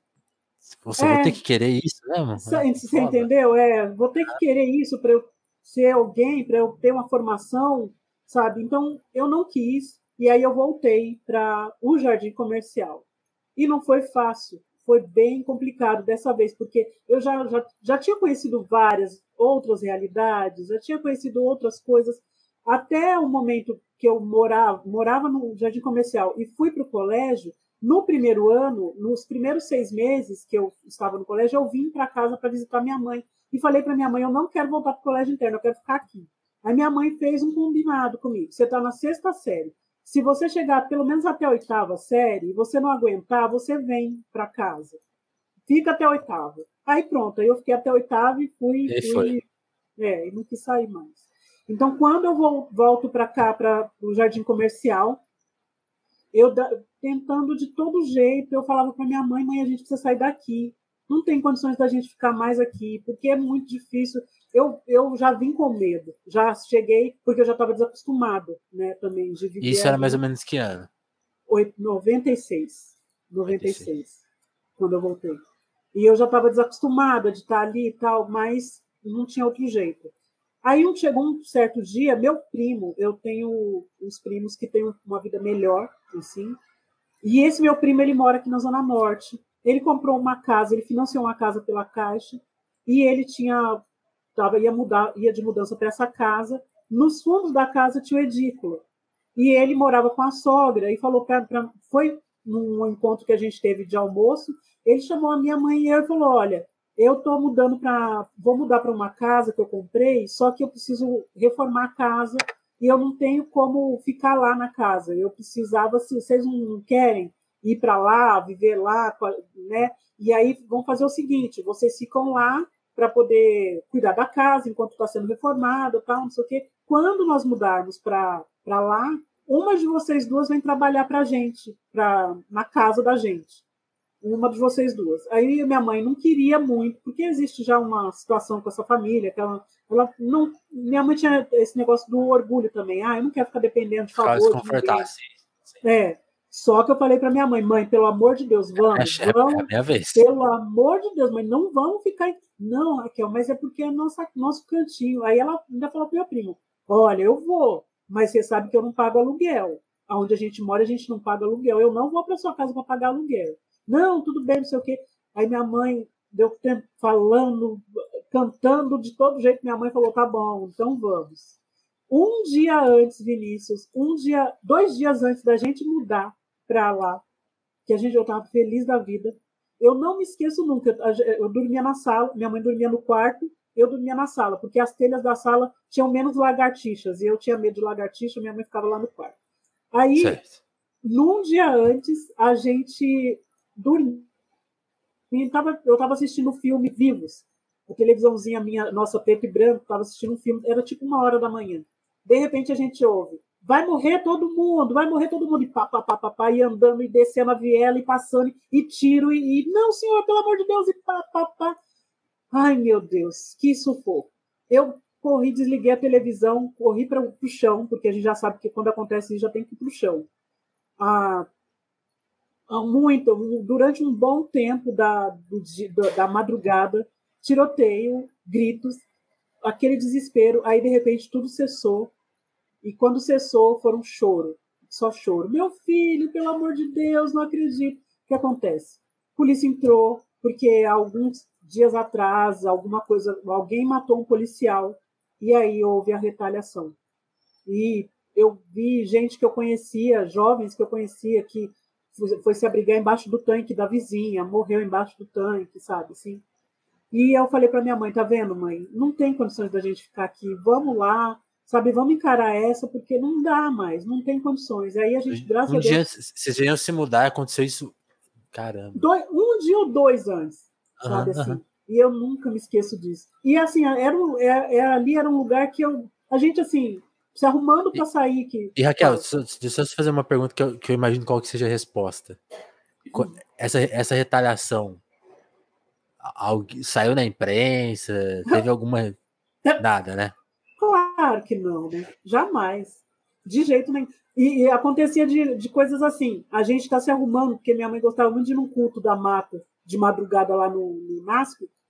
Speaker 1: você é, vai ter que querer isso, né?
Speaker 2: Você, é, você entendeu? É, vou ter que querer isso para eu ser alguém, para eu ter uma formação sabe? Então eu não quis e aí eu voltei para o jardim comercial. E não foi fácil, foi bem complicado dessa vez, porque eu já, já, já tinha conhecido várias outras realidades, já tinha conhecido outras coisas, até o momento que eu morava, morava no jardim comercial e fui para o colégio. No primeiro ano, nos primeiros seis meses que eu estava no colégio, eu vim para casa para visitar minha mãe e falei para minha mãe: eu não quero voltar para o colégio interno, eu quero ficar aqui. A minha mãe fez um combinado comigo. Você está na sexta série. Se você chegar pelo menos até a oitava série e você não aguentar, você vem para casa. Fica até a oitava. Aí pronto, aí eu fiquei até a oitava e fui.
Speaker 1: E
Speaker 2: fui É, e não quis sair mais. Então, quando eu vou, volto para cá, para o jardim comercial, eu tentando de todo jeito, eu falava para minha mãe, mãe, a gente precisa sair daqui. Não tem condições da gente ficar mais aqui, porque é muito difícil. Eu, eu já vim com medo, já cheguei, porque eu já estava desacostumado, né, também de
Speaker 1: viver. Isso era mais ou menos que ano?
Speaker 2: 96. 96, 96. quando eu voltei. E eu já estava desacostumada de estar ali e tal, mas não tinha outro jeito. Aí chegou um certo dia, meu primo, eu tenho uns primos que têm uma vida melhor, assim, e esse meu primo, ele mora aqui na Zona Norte. Ele comprou uma casa, ele financiou uma casa pela Caixa, e ele tinha, tava, ia, mudar, ia de mudança para essa casa. Nos fundos da casa tinha o edículo. E ele morava com a sogra e falou para. Foi num encontro que a gente teve de almoço, ele chamou a minha mãe e eu falou: Olha, eu estou mudando para. Vou mudar para uma casa que eu comprei, só que eu preciso reformar a casa e eu não tenho como ficar lá na casa. Eu precisava, se vocês não querem ir para lá, viver lá, né? E aí vão fazer o seguinte: vocês ficam lá para poder cuidar da casa enquanto está sendo reformada, tal, não sei o quê. Quando nós mudarmos para lá, uma de vocês duas vem trabalhar para a gente, pra, na casa da gente uma de vocês duas. Aí minha mãe não queria muito, porque existe já uma situação com essa família, que ela, ela não. Minha mãe tinha esse negócio do orgulho também. Ah, eu não quero ficar dependendo de favor.
Speaker 1: Desconfortar, sim,
Speaker 2: sim. É. Só que eu falei para minha mãe, mãe, pelo amor de Deus, vamos,
Speaker 1: é,
Speaker 2: vamos.
Speaker 1: É a minha vez.
Speaker 2: Pelo amor de Deus, mas não vamos ficar. Não, Raquel, mas é porque é nossa, nosso cantinho. Aí ela ainda falou para minha prima: olha, eu vou, mas você sabe que eu não pago aluguel. Onde a gente mora, a gente não paga aluguel. Eu não vou para sua casa para pagar aluguel. Não, tudo bem, não sei o quê. Aí minha mãe deu tempo falando, cantando de todo jeito. Minha mãe falou: tá bom, então vamos. Um dia antes, Vinícius, um dia, dois dias antes da gente mudar para lá, que a gente eu estava feliz da vida. Eu não me esqueço nunca. Eu, eu dormia na sala, minha mãe dormia no quarto, eu dormia na sala, porque as telhas da sala tinham menos lagartixas e eu tinha medo de lagartixa, minha mãe ficava lá no quarto. Aí, certo. num dia antes, a gente dormi. Tava, eu estava assistindo o filme Vivos. A televisãozinha minha, nossa, preto e branco, estava assistindo um filme, era tipo uma hora da manhã. De repente a gente ouve, vai morrer todo mundo, vai morrer todo mundo, e pá, pá, pá, pá, pá e andando, e descendo a viela, e passando, e tiro, e, e não, senhor, pelo amor de Deus, e pá, pá, pá. Ai, meu Deus, que sufoco. Eu corri, desliguei a televisão, corri para o chão, porque a gente já sabe que quando acontece isso já tem que ir para o chão. Ah, muito, durante um bom tempo da, do, da madrugada, tiroteio, gritos, aquele desespero, aí de repente tudo cessou. E quando cessou, foi um choro, só choro. Meu filho, pelo amor de Deus, não acredito. O que acontece? A polícia entrou, porque alguns dias atrás, alguma coisa, alguém matou um policial, e aí houve a retaliação. E eu vi gente que eu conhecia, jovens que eu conhecia, que foi se abrigar embaixo do tanque da vizinha, morreu embaixo do tanque, sabe, assim. E eu falei para minha mãe, tá vendo, mãe? Não tem condições da gente ficar aqui. Vamos lá, sabe? Vamos encarar essa porque não dá mais, não tem condições. Aí a gente, graças
Speaker 1: um
Speaker 2: a Deus.
Speaker 1: Dia, vocês iam se mudar, aconteceu isso, caramba.
Speaker 2: Dois, um dia ou dois antes, sabe assim. E eu nunca me esqueço disso. E assim, era, era, era, ali era um lugar que eu, a gente assim, se arrumando para sair aqui.
Speaker 1: E Raquel, deixa eu fazer uma pergunta que eu, que eu imagino qual que seja a resposta. Essa, essa retaliação saiu na imprensa? Teve alguma. Nada, né?
Speaker 2: Claro que não, né? Jamais. De jeito nenhum. E, e acontecia de, de coisas assim. A gente está se arrumando, porque minha mãe gostava muito de ir num culto da mata de madrugada lá no, no.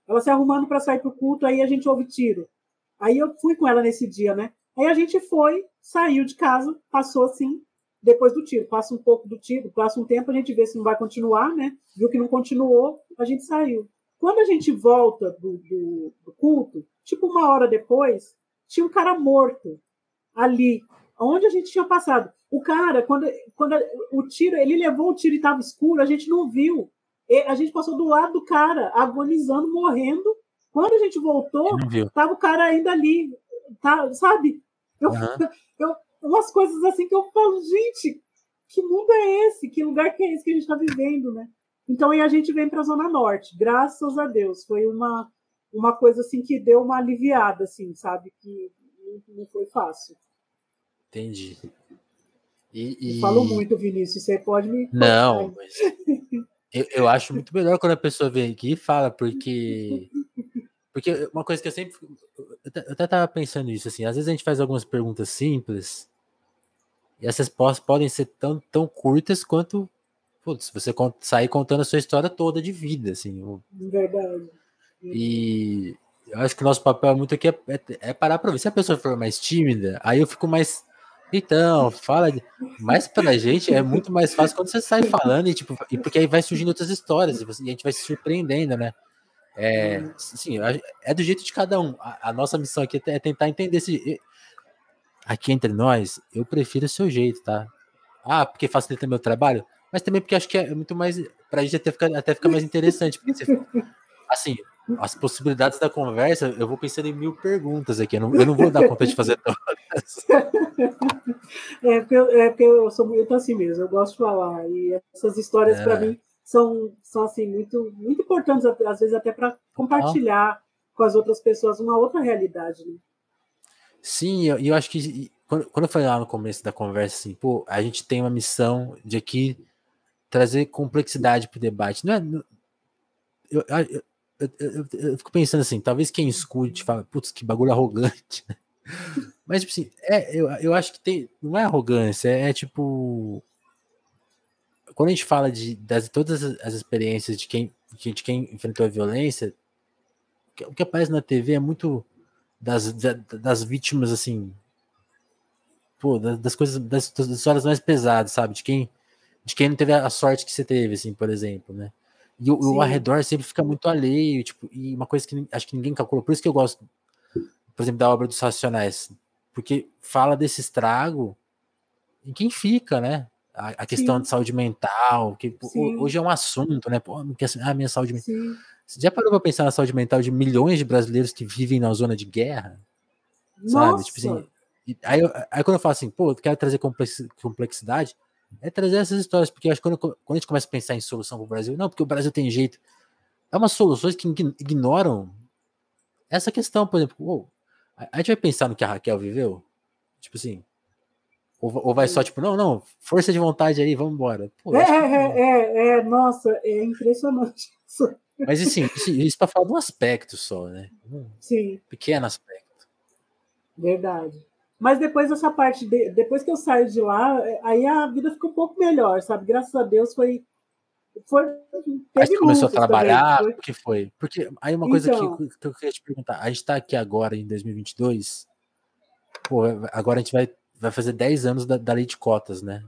Speaker 2: Ela se arrumando para sair para o culto, aí a gente ouve tiro. Aí eu fui com ela nesse dia, né? Aí a gente foi, saiu de casa, passou assim, depois do tiro. Passa um pouco do tiro, passa um tempo, a gente vê se não vai continuar, né? Viu que não continuou, a gente saiu. Quando a gente volta do, do, do culto, tipo uma hora depois, tinha um cara morto ali, onde a gente tinha passado. O cara, quando, quando o tiro, ele levou o tiro e estava escuro, a gente não viu. A gente passou do lado do cara, agonizando, morrendo. Quando a gente voltou, estava o cara ainda ali, tá, sabe? Eu, uhum. eu, umas coisas assim que eu falo, gente, que mundo é esse? Que lugar que é esse que a gente está vivendo, né? Então, aí a gente vem para a Zona Norte, graças a Deus. Foi uma, uma coisa assim que deu uma aliviada, assim, sabe? Que não foi fácil.
Speaker 1: Entendi.
Speaker 2: E, e... Falo muito, Vinícius. Você pode me.
Speaker 1: Não, mas eu, eu acho muito melhor quando a pessoa vem aqui e fala, porque. Porque uma coisa que eu sempre. Eu até tava pensando nisso, assim. Às vezes a gente faz algumas perguntas simples e essas respostas podem ser tão, tão curtas quanto. Putz, você sair contando a sua história toda de vida, assim.
Speaker 2: Verdade.
Speaker 1: E eu acho que o nosso papel muito aqui é, é, é parar para ver. Se a pessoa for mais tímida, aí eu fico mais. Então, fala. De... Mas pra gente é muito mais fácil quando você sai falando e, tipo, e porque aí vai surgindo outras histórias e, a gente vai se surpreendendo, né? É, sim, é do jeito de cada um. A, a nossa missão aqui é tentar entender se. Aqui entre nós, eu prefiro o seu jeito, tá? Ah, porque facilita meu trabalho, mas também porque acho que é muito mais. Pra gente até ficar, até mais interessante. Porque você, assim, as possibilidades da conversa, eu vou pensando em mil perguntas aqui. Eu não, eu não vou dar conta de fazer todas.
Speaker 2: É porque, eu, é porque eu sou muito assim mesmo, eu gosto de falar. E essas histórias, é. para mim, são, são assim, muito, muito importantes, às vezes, até para compartilhar ah. com as outras pessoas uma outra realidade. Né?
Speaker 1: Sim, e eu, eu, acho que quando, quando eu falei lá no começo da conversa, assim, pô, a gente tem uma missão de aqui trazer complexidade para o debate. Não é. Eu, eu, eu, eu, eu, fico pensando assim, talvez quem escute fala, putz, que bagulho arrogante. Mas, tipo assim, é, eu, eu acho que tem. Não é arrogância, é, é tipo. Quando a gente fala de das, todas as experiências de quem, de quem enfrentou a violência, o que, o que aparece na TV é muito das, das vítimas, assim. Pô, das, das coisas, das, das histórias mais pesadas, sabe? De quem, de quem não teve a sorte que você teve, assim, por exemplo, né? E o, o arredor sempre fica muito alheio, tipo, e uma coisa que acho que ninguém calculou. Por isso que eu gosto, por exemplo, da obra dos Racionais, porque fala desse estrago em quem fica, né? A, a questão Sim. de saúde mental, que Sim. hoje é um assunto, né? Pô, ah, minha saúde mental. Você já parou para pensar na saúde mental de milhões de brasileiros que vivem na zona de guerra?
Speaker 2: Nossa. Sabe? Tipo assim,
Speaker 1: aí, aí quando eu falo assim, pô, eu quero trazer complexidade, é trazer essas histórias, porque acho que quando, quando a gente começa a pensar em solução para o Brasil, não, porque o Brasil tem jeito. É umas soluções que ignoram essa questão, por exemplo. Oh, a gente vai pensar no que a Raquel viveu? Tipo assim. Ou, ou vai só, tipo, não, não, força de vontade aí, vamos embora.
Speaker 2: Pô, é, é, é, é, nossa, é impressionante isso.
Speaker 1: Mas assim, isso, isso para falar de um aspecto só, né? Um
Speaker 2: Sim.
Speaker 1: Pequeno aspecto.
Speaker 2: Verdade. Mas depois dessa parte, de, depois que eu saio de lá, aí a vida ficou um pouco melhor, sabe? Graças a Deus foi. foi
Speaker 1: Mas você começou a trabalhar? O que foi? Porque aí uma coisa então, que, que, eu queria te perguntar: a gente está aqui agora em 2022, pô, agora a gente vai, vai fazer 10 anos da, da lei de cotas, né?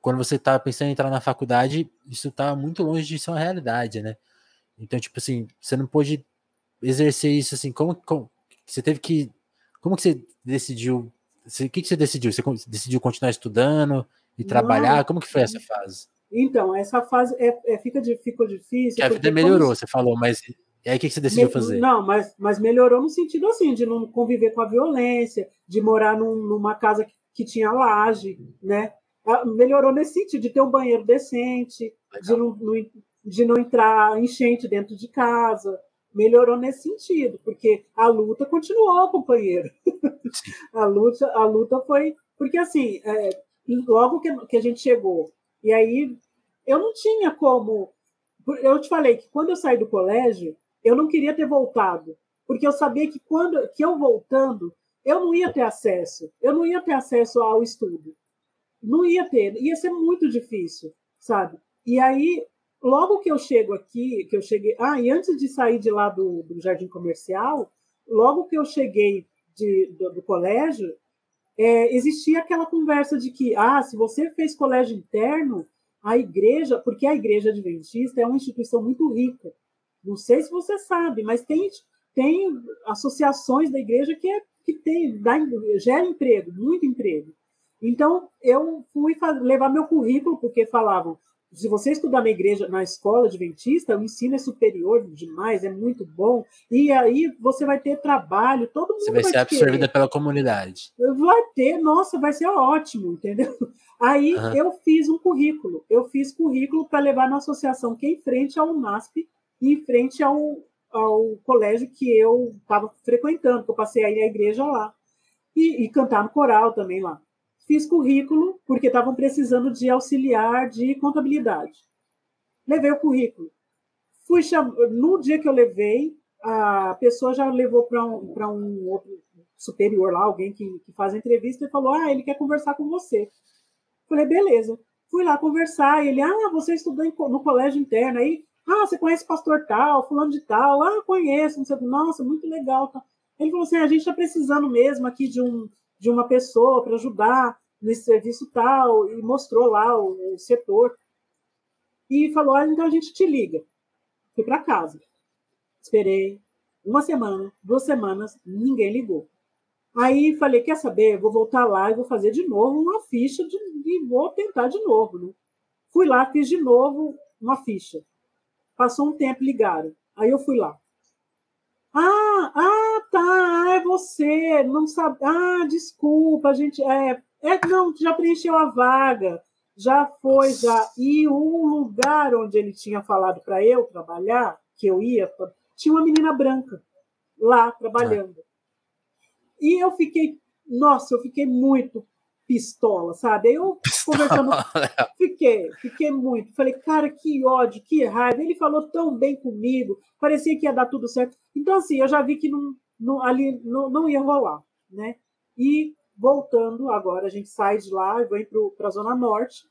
Speaker 1: Quando você está pensando em entrar na faculdade, isso está muito longe de ser uma realidade, né? Então, tipo assim, você não pôde exercer isso assim, como, como você teve que como que você decidiu? O que, que você decidiu? Você decidiu continuar estudando e trabalhar? Não. Como que foi essa fase?
Speaker 2: Então, essa fase é, é fica, ficou difícil.
Speaker 1: A vida melhorou, como... você falou, mas e aí o que, que você decidiu Me... fazer?
Speaker 2: Não, mas, mas melhorou no sentido assim, de não conviver com a violência, de morar num, numa casa que, que tinha laje, né? Ah, melhorou nesse sentido, de ter um banheiro decente, de não, de não entrar enchente dentro de casa, melhorou nesse sentido, porque a luta continuou, companheiro. a luta, a luta foi porque assim, é, logo que, que a gente chegou e aí eu não tinha como. Eu te falei que quando eu saí do colégio, eu não queria ter voltado, porque eu sabia que quando que eu voltando, eu não ia ter acesso, eu não ia ter acesso ao estudo, não ia ter, ia ser muito difícil, sabe? E aí logo que eu chego aqui, que eu cheguei. Ah, e antes de sair de lá do, do jardim comercial, logo que eu cheguei de, do, do colégio, é, existia aquela conversa de que, ah, se você fez colégio interno, a igreja, porque a igreja adventista é uma instituição muito rica. Não sei se você sabe, mas tem, tem associações da igreja que, é, que tem, dá, gera emprego, muito emprego. Então, eu fui levar meu currículo, porque falavam, se você estudar na igreja, na escola adventista, o ensino é superior demais, é muito bom. E aí você vai ter trabalho, todo mundo
Speaker 1: você vai,
Speaker 2: vai
Speaker 1: ser absorvida pela comunidade.
Speaker 2: Vai ter, nossa, vai ser ótimo, entendeu? Aí uhum. eu fiz um currículo. Eu fiz currículo para levar na associação que é em frente ao MASP e em frente ao, ao colégio que eu estava frequentando, que eu passei aí na igreja lá. E, e cantar no coral também lá. Fiz currículo, porque estavam precisando de auxiliar de contabilidade. Levei o currículo. Fui cham... No dia que eu levei, a pessoa já levou para um, um outro superior lá, alguém que, que faz a entrevista, e falou: Ah, ele quer conversar com você. Falei, beleza. Fui lá conversar, e ele, ah, você estudou no colégio interno aí? Ah, você conhece pastor tal, fulano de tal? Ah, conheço, não sei Nossa, muito legal. Tá. Ele falou assim, a gente está precisando mesmo aqui de, um, de uma pessoa para ajudar nesse serviço tal, e mostrou lá o, o setor. E falou, ah, então a gente te liga. Fui para casa. Esperei uma semana, duas semanas, ninguém ligou. Aí falei, quer saber? Vou voltar lá e vou fazer de novo uma ficha de, e vou tentar de novo, né? Fui lá, fiz de novo uma ficha. Passou um tempo, ligaram. Aí eu fui lá. Ah, ah, tá, é você, não sabe. Ah, desculpa, a gente. É, é, não, já preencheu a vaga, já foi, já. E o lugar onde ele tinha falado para eu trabalhar, que eu ia, tinha uma menina branca lá trabalhando. E eu fiquei, nossa, eu fiquei muito pistola, sabe? Eu conversando, fiquei, fiquei muito. Falei, cara, que ódio, que raiva. Ele falou tão bem comigo, parecia que ia dar tudo certo. Então, assim, eu já vi que não, não, ali não, não ia rolar, né? E voltando agora, a gente sai de lá e vem para a Zona Norte.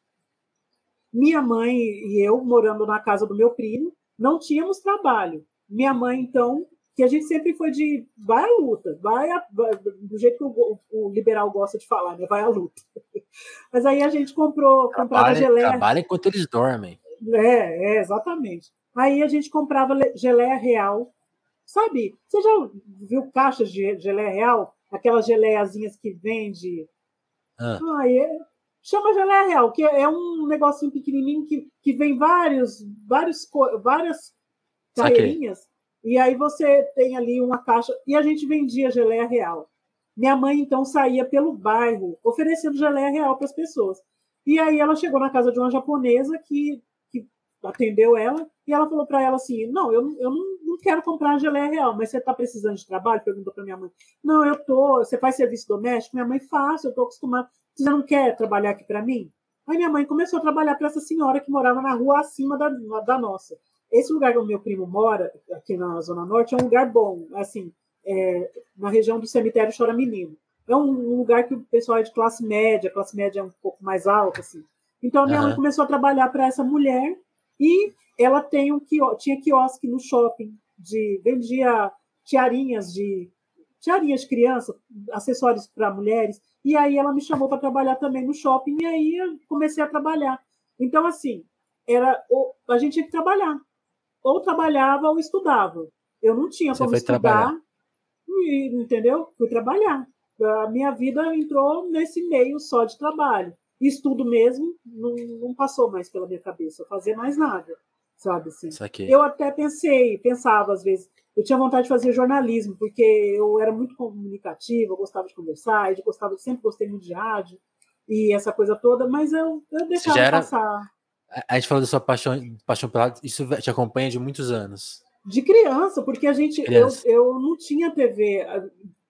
Speaker 2: Minha mãe e eu, morando na casa do meu primo, não tínhamos trabalho. Minha mãe, então, que a gente sempre foi de vai à luta, vai, a, vai do jeito que o, o, liberal gosta de falar, né? Vai à luta. Mas aí a gente comprou, comprava geleia.
Speaker 1: Trabalha enquanto eles dormem.
Speaker 2: É, é, exatamente. Aí a gente comprava geleia real. Sabe? Você já viu caixas de geleia real? Aquelas geleiazinhas que vende. Ah. Ah, é, chama geleia real, que é um negocinho pequenininho que, que vem vários, vários, várias carreirinhas. E aí você tem ali uma caixa. E a gente vendia geleia real. Minha mãe, então, saía pelo bairro oferecendo geleia real para as pessoas. E aí ela chegou na casa de uma japonesa que atendeu ela e ela falou para ela assim: Não, eu, eu não, não quero comprar geleia real, mas você está precisando de trabalho? Perguntou para minha mãe. Não, eu tô. Você faz serviço doméstico? Minha mãe faz, eu estou acostumada. Você não quer trabalhar aqui para mim? Aí minha mãe começou a trabalhar para essa senhora que morava na rua acima da, da nossa. Esse lugar que o meu primo mora, aqui na Zona Norte, é um lugar bom, assim, é, na região do cemitério Chora Menino. É um, um, lugar que o pessoal é de classe média, classe média é um pouco mais alta, assim. Então, a minha uhum. mãe começou a trabalhar para essa mulher e ela tem um tinha quiosque no shopping, de vendia tiarinhas de tiarinhas de criança, acessórios para mulheres. E aí ela me chamou para trabalhar também no shopping e aí eu comecei a trabalhar. Então, assim, era a gente tinha que trabalhar ou trabalhava ou estudava. Eu não tinha Você como estudar, e, entendeu? Fui trabalhar. A minha vida entrou nesse meio só de trabalho. Estudo mesmo não, não passou mais pela minha cabeça, fazer mais nada, sabe assim. Eu até pensei, pensava às vezes, eu tinha vontade de fazer jornalismo, porque eu era muito comunicativa, eu gostava de conversar, eu gostava, sempre gostei muito de rádio e essa coisa toda, mas eu, eu deixava era, passar.
Speaker 1: A gente falou da sua paixão, paixão pela isso te acompanha de muitos anos.
Speaker 2: De criança, porque a gente criança. Eu, eu não tinha TV.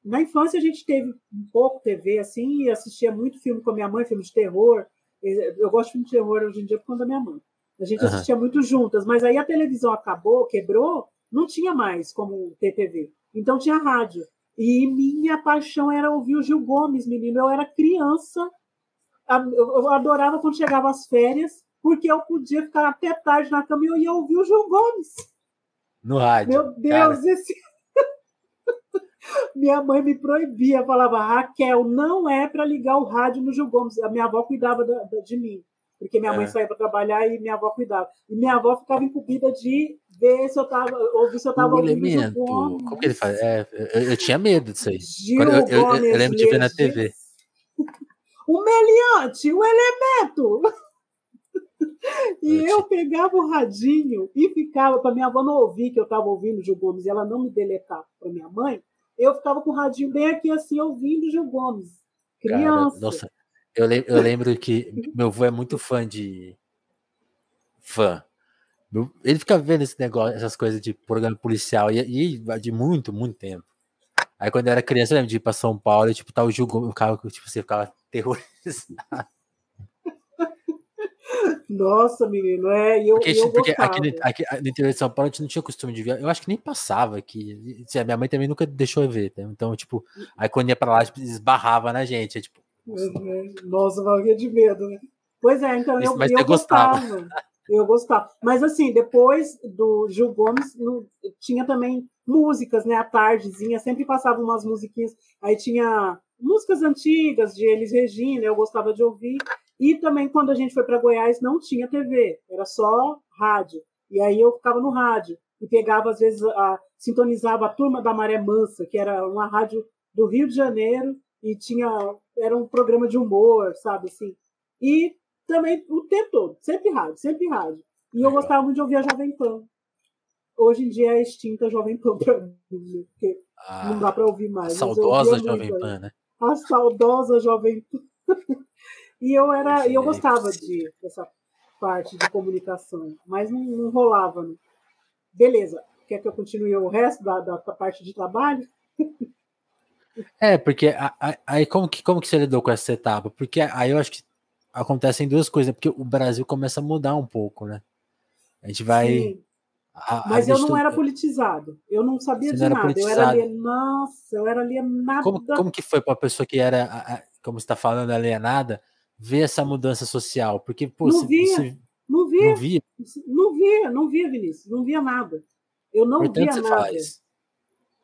Speaker 2: Na infância a gente teve um pouco TV assim e assistia muito filme com a minha mãe, filme de terror. Eu gosto de filme de terror hoje em dia por conta da minha mãe. A gente uhum. assistia muito juntas, mas aí a televisão acabou, quebrou, não tinha mais como ter TV. Então tinha rádio. E minha paixão era ouvir o Gil Gomes, menino. Eu era criança, eu adorava quando chegava as férias porque eu podia ficar até tarde na cama e eu ia ouvir o João Gomes.
Speaker 1: No rádio.
Speaker 2: Meu Deus, cara. esse. Minha mãe me proibia, falava, Raquel, não é para ligar o rádio no Gil Gomes. A minha avó cuidava da, da, de mim, porque minha é. mãe saía para trabalhar e minha avó cuidava. E minha avó ficava incumbida de ver se eu estava, ouvir se eu estava ouvindo
Speaker 1: Gil Gomes. Como que ele faz? É, eu, eu, tinha medo disso aí. Gil eu, eu, eu, lembro de ver na TV.
Speaker 2: o meliante, o elemento. E eu pegava o radinho e ficava, para minha avó não ouvir que eu estava ouvindo Gil Gomes e ela não me deletar para minha mãe, eu ficava com o radinho bem aqui assim, ouvindo Gil Gomes. Criança. Cara, nossa,
Speaker 1: eu, lembro, eu lembro que meu avô é muito fã de. fã Ele fica vendo esse negócio, essas coisas de programa policial e, e de muito, muito tempo. Aí quando eu era criança, eu lembro de ir pra São Paulo e tipo, tá o Gil o carro tipo, você ficava terrorizado.
Speaker 2: Nossa, menino, é. E eu,
Speaker 1: porque,
Speaker 2: eu
Speaker 1: porque aqui, aqui, no interior de São Paulo a gente não tinha costume de ver. Eu acho que nem passava aqui. A minha mãe também nunca deixou eu ver. Tá? Então, tipo, aí quando ia pra lá, tipo, esbarrava na gente. É, tipo,
Speaker 2: uhum. Nossa, valia de medo, né? Pois é, então eu, eu gostava. gostava. Eu gostava. Mas assim, depois do Gil Gomes, no, tinha também músicas, né? À tardezinha, sempre passavam umas musiquinhas. Aí tinha músicas antigas de Elis Regina, eu gostava de ouvir. E também quando a gente foi para Goiás não tinha TV, era só rádio. E aí eu ficava no rádio e pegava às vezes a sintonizava a turma da Maré Mansa, que era uma rádio do Rio de Janeiro e tinha era um programa de humor, sabe assim. E também o tempo todo, sempre rádio, sempre rádio. E eu gostava muito de ouvir a Jovem Pan. Hoje em dia é extinta a Jovem Pan para mim, porque ah, não dá para ouvir mais.
Speaker 1: A saudosa Jovem Pan, né?
Speaker 2: A saudosa Jovem Pan. E eu era, eu gostava de dessa parte de comunicação, mas não, não rolava. Né? Beleza. Quer que eu continue o resto da, da, parte de trabalho?
Speaker 1: É, porque aí como que, como que você lidou com essa etapa? Porque aí eu acho que acontecem duas coisas, porque o Brasil começa a mudar um pouco, né? A gente vai.
Speaker 2: A, Mas eu não era politizado. Eu não sabia de não nada. Eu era ali, nossa, eu era alienada.
Speaker 1: Como, como que foi para uma pessoa que era, como você está falando, alienada? Ver essa mudança social? Porque, pô,
Speaker 2: não, via, você... não via, não via, não via, não via, Vinícius, não via nada. Eu não Portanto, via nada.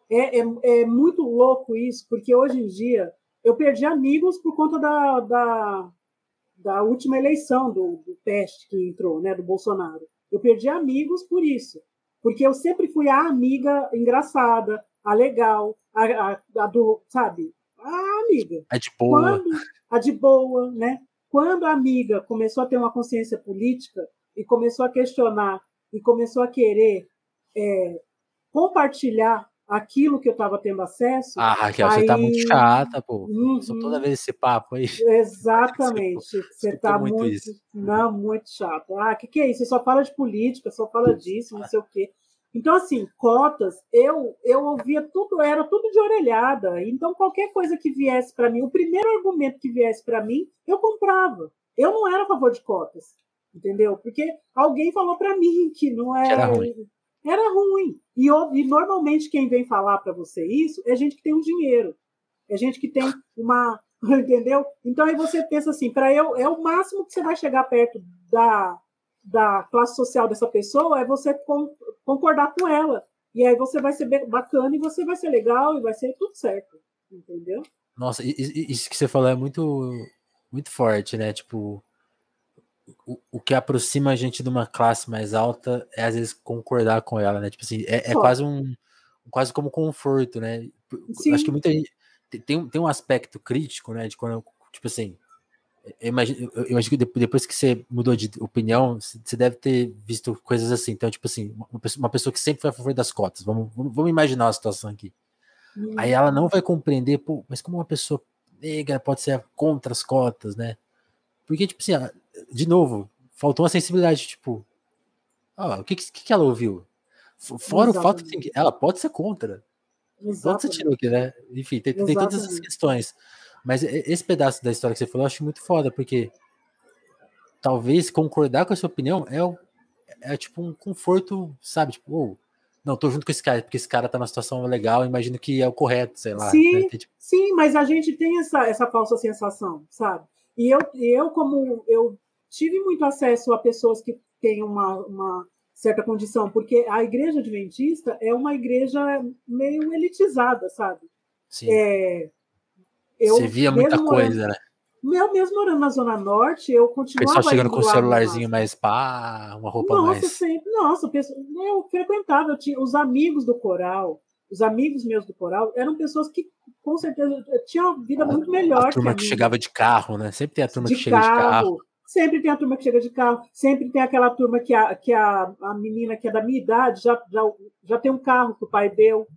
Speaker 2: É, é, é, muito louco isso, porque hoje em dia eu perdi amigos por conta da, da, da última eleição do, do teste que entrou, né, do Bolsonaro. Eu perdi amigos por isso, porque eu sempre fui a amiga engraçada, a legal, a, a, a do, sabe, a amiga.
Speaker 1: A de boa.
Speaker 2: Quando, a de boa, né? Quando a amiga começou a ter uma consciência política e começou a questionar e começou a querer é, compartilhar aquilo que eu estava tendo acesso.
Speaker 1: Ah, Raquel, aí... você tá muito chata, pô. Uhum. Só toda vez esse papo aí.
Speaker 2: Exatamente. você está muito. muito não, muito chato. Ah, o que, que é isso? Você só fala de política, só fala disso, não sei o quê. Então, assim, cotas, eu eu ouvia tudo, era tudo de orelhada. Então, qualquer coisa que viesse para mim, o primeiro argumento que viesse para mim, eu comprava. Eu não era a favor de cotas, entendeu? Porque alguém falou para mim que não era.
Speaker 1: Era ruim.
Speaker 2: Era ruim. E, e normalmente quem vem falar para você isso é gente que tem um dinheiro. É gente que tem uma. Entendeu? Então aí você pensa assim: para eu, é o máximo que você vai chegar perto da, da classe social dessa pessoa é você concordar com ela. E aí você vai ser bacana e você vai ser legal e vai ser tudo certo. Entendeu?
Speaker 1: Nossa, isso que você falou é muito, muito forte, né? Tipo, o, o que aproxima a gente de uma classe mais alta é às vezes concordar com ela, né? Tipo assim, é, é quase um quase como conforto, né? Sim. Acho que muita gente tem, tem um aspecto crítico, né? De quando, tipo assim, eu imagino, eu imagino que depois que você mudou de opinião, você deve ter visto coisas assim. Então, tipo assim, uma pessoa, que sempre foi a favor das cotas, vamos, vamos imaginar a situação aqui. Hum. Aí ela não vai compreender, pô, mas como uma pessoa negra pode ser contra as cotas, né? Porque, tipo assim, de novo, faltou uma sensibilidade, tipo, ó, o que, que, ela ouviu? Fora Exatamente. o fato que ela pode ser contra. Exatamente. Você tirou aqui, né? Enfim, tem, tem todas essas questões. Mas esse pedaço da história que você falou eu acho muito foda, porque talvez concordar com a sua opinião é, é tipo um conforto, sabe? Tipo, oh, não, tô junto com esse cara, porque esse cara tá numa situação legal, imagino que é o correto, sei lá.
Speaker 2: Sim, né? tipo... sim mas a gente tem essa, essa falsa sensação, sabe? E eu, eu, como eu tive muito acesso a pessoas que têm uma, uma certa condição, porque a igreja adventista é uma igreja meio elitizada, sabe?
Speaker 1: Sim. É, eu, Você via muita coisa, morando,
Speaker 2: né? Eu mesmo morando na Zona Norte, eu continuava.
Speaker 1: Pessoal chegando com um celularzinho mais pá, uma roupa
Speaker 2: nossa,
Speaker 1: mais.
Speaker 2: Sempre, nossa, eu frequentava, eu tinha os amigos do coral, os amigos meus do coral eram pessoas que com certeza tinham uma vida muito melhor. A
Speaker 1: turma que, que chegava de carro, né? Sempre tem a turma de que chega carro, de carro.
Speaker 2: Sempre tem a turma que chega de carro, sempre tem aquela turma que a, que a, a menina que é da minha idade já, já, já tem um carro que o pai deu,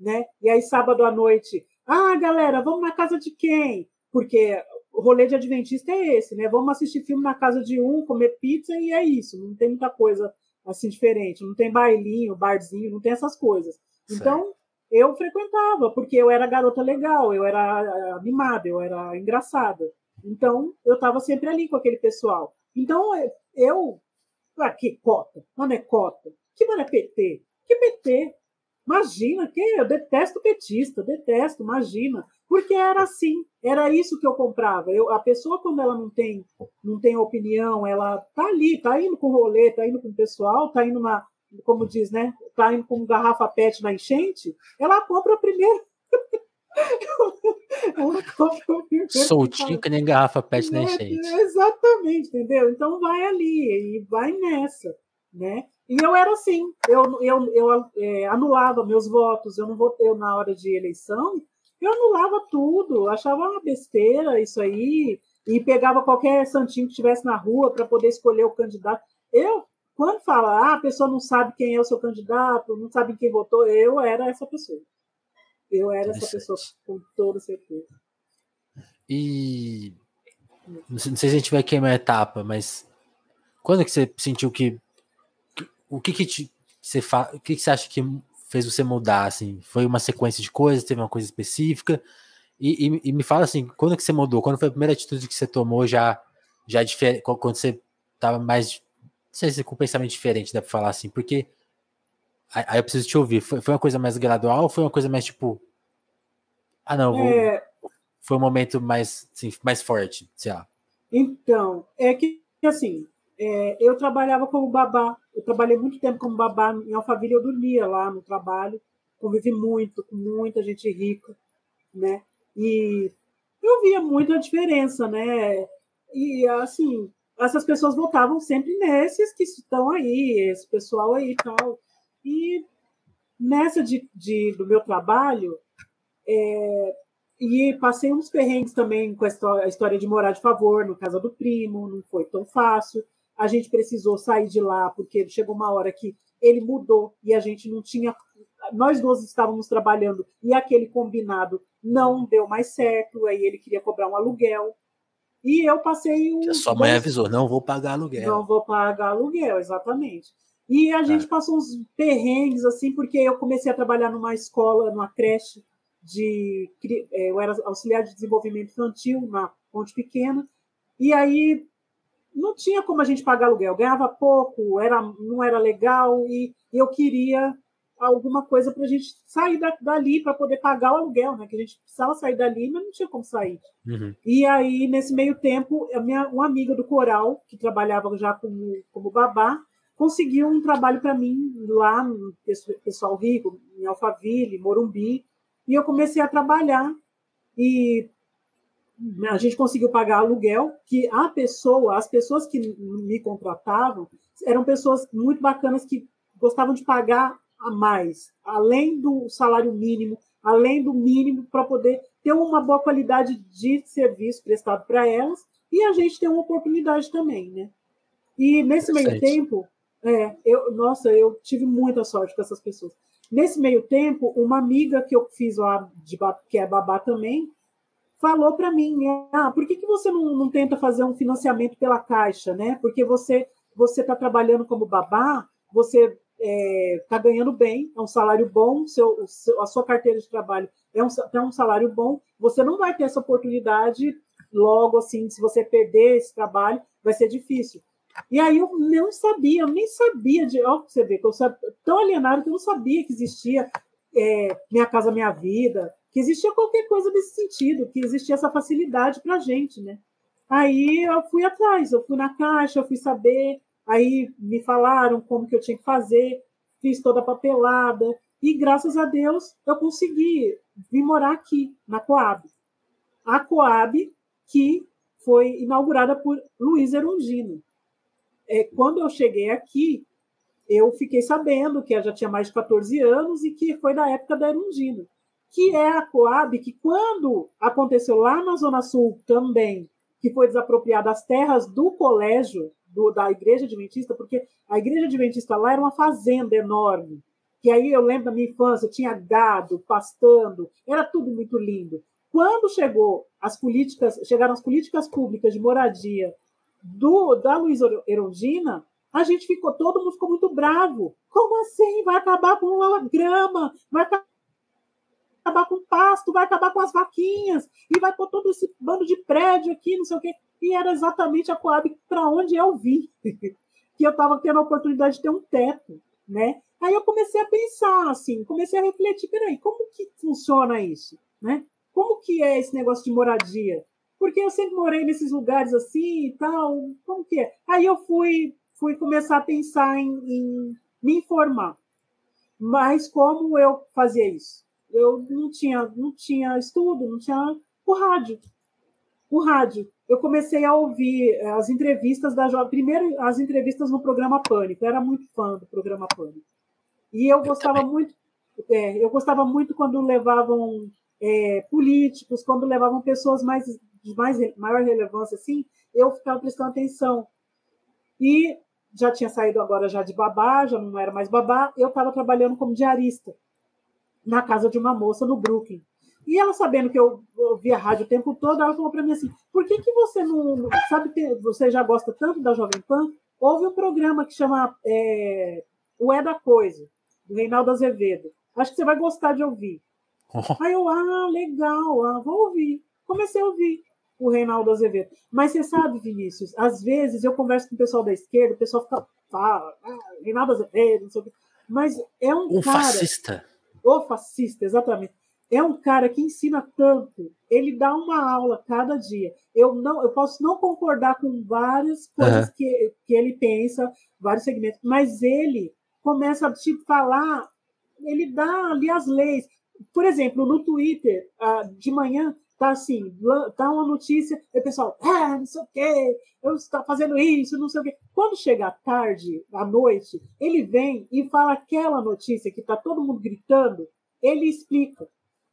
Speaker 2: né? E aí, sábado à noite, ah, galera, vamos na casa de quem? Porque o rolê de adventista é esse, né? Vamos assistir filme na casa de um, comer pizza e é isso. Não tem muita coisa assim diferente. Não tem bailinho, barzinho, não tem essas coisas. Então, eu frequentava, porque eu era garota legal, eu era animada, eu era engraçada. Então, eu estava sempre ali com aquele pessoal. Então, eu. Ah, que cota? Não é cota. Que mano é PT? Que PT? Imagina, que eu detesto petista, detesto, imagina. Porque era assim, era isso que eu comprava. Eu, a pessoa, quando ela não tem, não tem opinião, ela tá ali, tá indo com o rolê, tá indo com o pessoal, tá indo na, como diz, né? Tá indo com garrafa PET na enchente, ela compra primeiro.
Speaker 1: ela compra primeiro. Soltinho que nem garrafa PET na enchente.
Speaker 2: Exatamente, entendeu? Então vai ali e vai nessa, né? E eu era assim, eu, eu, eu é, anulava meus votos, eu não votei na hora de eleição, eu anulava tudo, achava uma besteira isso aí, e pegava qualquer santinho que estivesse na rua para poder escolher o candidato. Eu, quando fala, ah, a pessoa não sabe quem é o seu candidato, não sabe quem votou, eu era essa pessoa. Eu era essa pessoa, com toda certeza.
Speaker 1: E não sei se a gente vai queimar a etapa, mas quando que você sentiu que o que que te, você fa, o que que você acha que fez você mudar assim? Foi uma sequência de coisas, teve uma coisa específica? E, e, e me fala assim, quando que você mudou? Quando foi a primeira atitude que você tomou já já diferente, quando você estava mais não sei se com pensamento diferente, dá pra falar assim, porque aí eu preciso te ouvir. Foi, foi uma coisa mais gradual ou foi uma coisa mais tipo. Ah, não, vou, é... foi um momento mais, assim, mais forte, sei lá.
Speaker 2: Então, é que assim, é, eu trabalhava como babá, eu trabalhei muito tempo como babá em Alphaville, eu dormia lá no trabalho, convivi muito com muita gente rica, né? E eu via muita diferença, né? E assim, essas pessoas votavam sempre nesses que estão aí, esse pessoal aí e tal. E nessa de, de do meu trabalho, é, e passei uns perrengues também com a história, de morar de favor no casa do primo, não foi tão fácil. A gente precisou sair de lá porque chegou uma hora que ele mudou e a gente não tinha. Nós dois estávamos trabalhando e aquele combinado não deu mais certo. Aí ele queria cobrar um aluguel. E eu passei
Speaker 1: um. A sua mãe dois... avisou: não vou pagar aluguel.
Speaker 2: Não vou pagar aluguel, exatamente. E a gente passou uns perrengues, assim, porque eu comecei a trabalhar numa escola, numa creche de. É, eu era auxiliar de desenvolvimento infantil na Ponte Pequena. E aí não tinha como a gente pagar aluguel, ganhava pouco, era, não era legal, e eu queria alguma coisa para a gente sair da, dali para poder pagar o aluguel, né? Que a gente precisava sair dali, mas não tinha como sair. Uhum. E aí, nesse meio tempo, a minha, uma amiga do coral, que trabalhava já como, como babá, conseguiu um trabalho para mim lá no pessoal rico, em Alphaville, Morumbi, e eu comecei a trabalhar. E a gente conseguiu pagar aluguel, que a pessoa, as pessoas que me contratavam, eram pessoas muito bacanas que gostavam de pagar a mais, além do salário mínimo, além do mínimo, para poder ter uma boa qualidade de serviço prestado para elas e a gente ter uma oportunidade também, né? E nesse meio tempo, é, eu, nossa, eu tive muita sorte com essas pessoas. Nesse meio tempo, uma amiga que eu fiz lá, de, que é babá também, falou para mim, ah, por que, que você não, não tenta fazer um financiamento pela Caixa, né? Porque você você está trabalhando como babá, você está é, tá ganhando bem, é um salário bom, seu, a sua carteira de trabalho é um, é um salário bom, você não vai ter essa oportunidade logo assim, se você perder esse trabalho, vai ser difícil. E aí eu não sabia, eu nem sabia de. Ó, você vê que eu sou tão alienado que eu não sabia que existia é, Minha Casa Minha Vida, que existia qualquer coisa desse sentido, que existia essa facilidade para a gente, né? Aí eu fui atrás, eu fui na caixa, eu fui saber, Aí me falaram como que eu tinha que fazer, fiz toda a papelada e graças a Deus eu consegui vir morar aqui na Coab. A Coab que foi inaugurada por Luiz Erundino. É, quando eu cheguei aqui, eu fiquei sabendo que ela já tinha mais de 14 anos e que foi da época da Erundino, que é a Coab que quando aconteceu lá na Zona Sul também, que foi desapropriada as terras do colégio do, da igreja adventista, porque a igreja adventista lá era uma fazenda enorme. Que aí eu lembro da minha infância, tinha gado, pastando, era tudo muito lindo. Quando chegou as políticas, chegaram as políticas públicas de moradia do, da Luiz Erundina, a gente ficou, todo mundo ficou muito bravo. Como assim? Vai acabar com a grama, vai acabar com o pasto, vai acabar com as vaquinhas, e vai pôr todo esse bando de prédio aqui, não sei o quê. E era exatamente a Coab para onde eu vim, que eu estava tendo a oportunidade de ter um teto, né? Aí eu comecei a pensar, assim, comecei a refletir, peraí, como que funciona isso, né? Como que é esse negócio de moradia? Porque eu sempre morei nesses lugares assim e tal, como que é? Aí eu fui fui começar a pensar em, em me informar. Mas como eu fazia isso? Eu não tinha, não tinha estudo, não tinha o rádio. O rádio. Eu comecei a ouvir eh, as entrevistas da Jovem. Primeiro, as entrevistas no programa Pânico. Eu era muito fã do programa Pânico. E eu gostava muito. É, eu gostava muito quando levavam é, políticos, quando levavam pessoas mais de mais, maior relevância, assim, eu ficava prestando atenção. E já tinha saído agora já de babá, já não era mais babá, eu estava trabalhando como diarista na casa de uma moça no Brooklyn. E ela, sabendo que eu ouvia rádio o tempo todo, ela falou para mim assim: por que, que você não. Sabe que você já gosta tanto da Jovem Pan? Houve um programa que chama é, O É da Coisa, do Reinaldo Azevedo. Acho que você vai gostar de ouvir. Aí eu, ah, legal, ah, vou ouvir. Comecei a ouvir o Reinaldo Azevedo. Mas você sabe, Vinícius, às vezes eu converso com o pessoal da esquerda, o pessoal fica, fala, ah, Reinaldo Azevedo, não sei o quê. Mas é um,
Speaker 1: um
Speaker 2: cara.
Speaker 1: fascista.
Speaker 2: O fascista, exatamente. É um cara que ensina tanto. Ele dá uma aula cada dia. Eu não, eu posso não concordar com várias coisas uhum. que, que ele pensa, vários segmentos, mas ele começa a te falar, ele dá ali as leis. Por exemplo, no Twitter, ah, de manhã, tá assim, tá uma notícia, e o pessoal, ah, não sei o quê, eu estou fazendo isso, não sei o quê. Quando chega à tarde, à noite, ele vem e fala aquela notícia que tá todo mundo gritando, ele explica.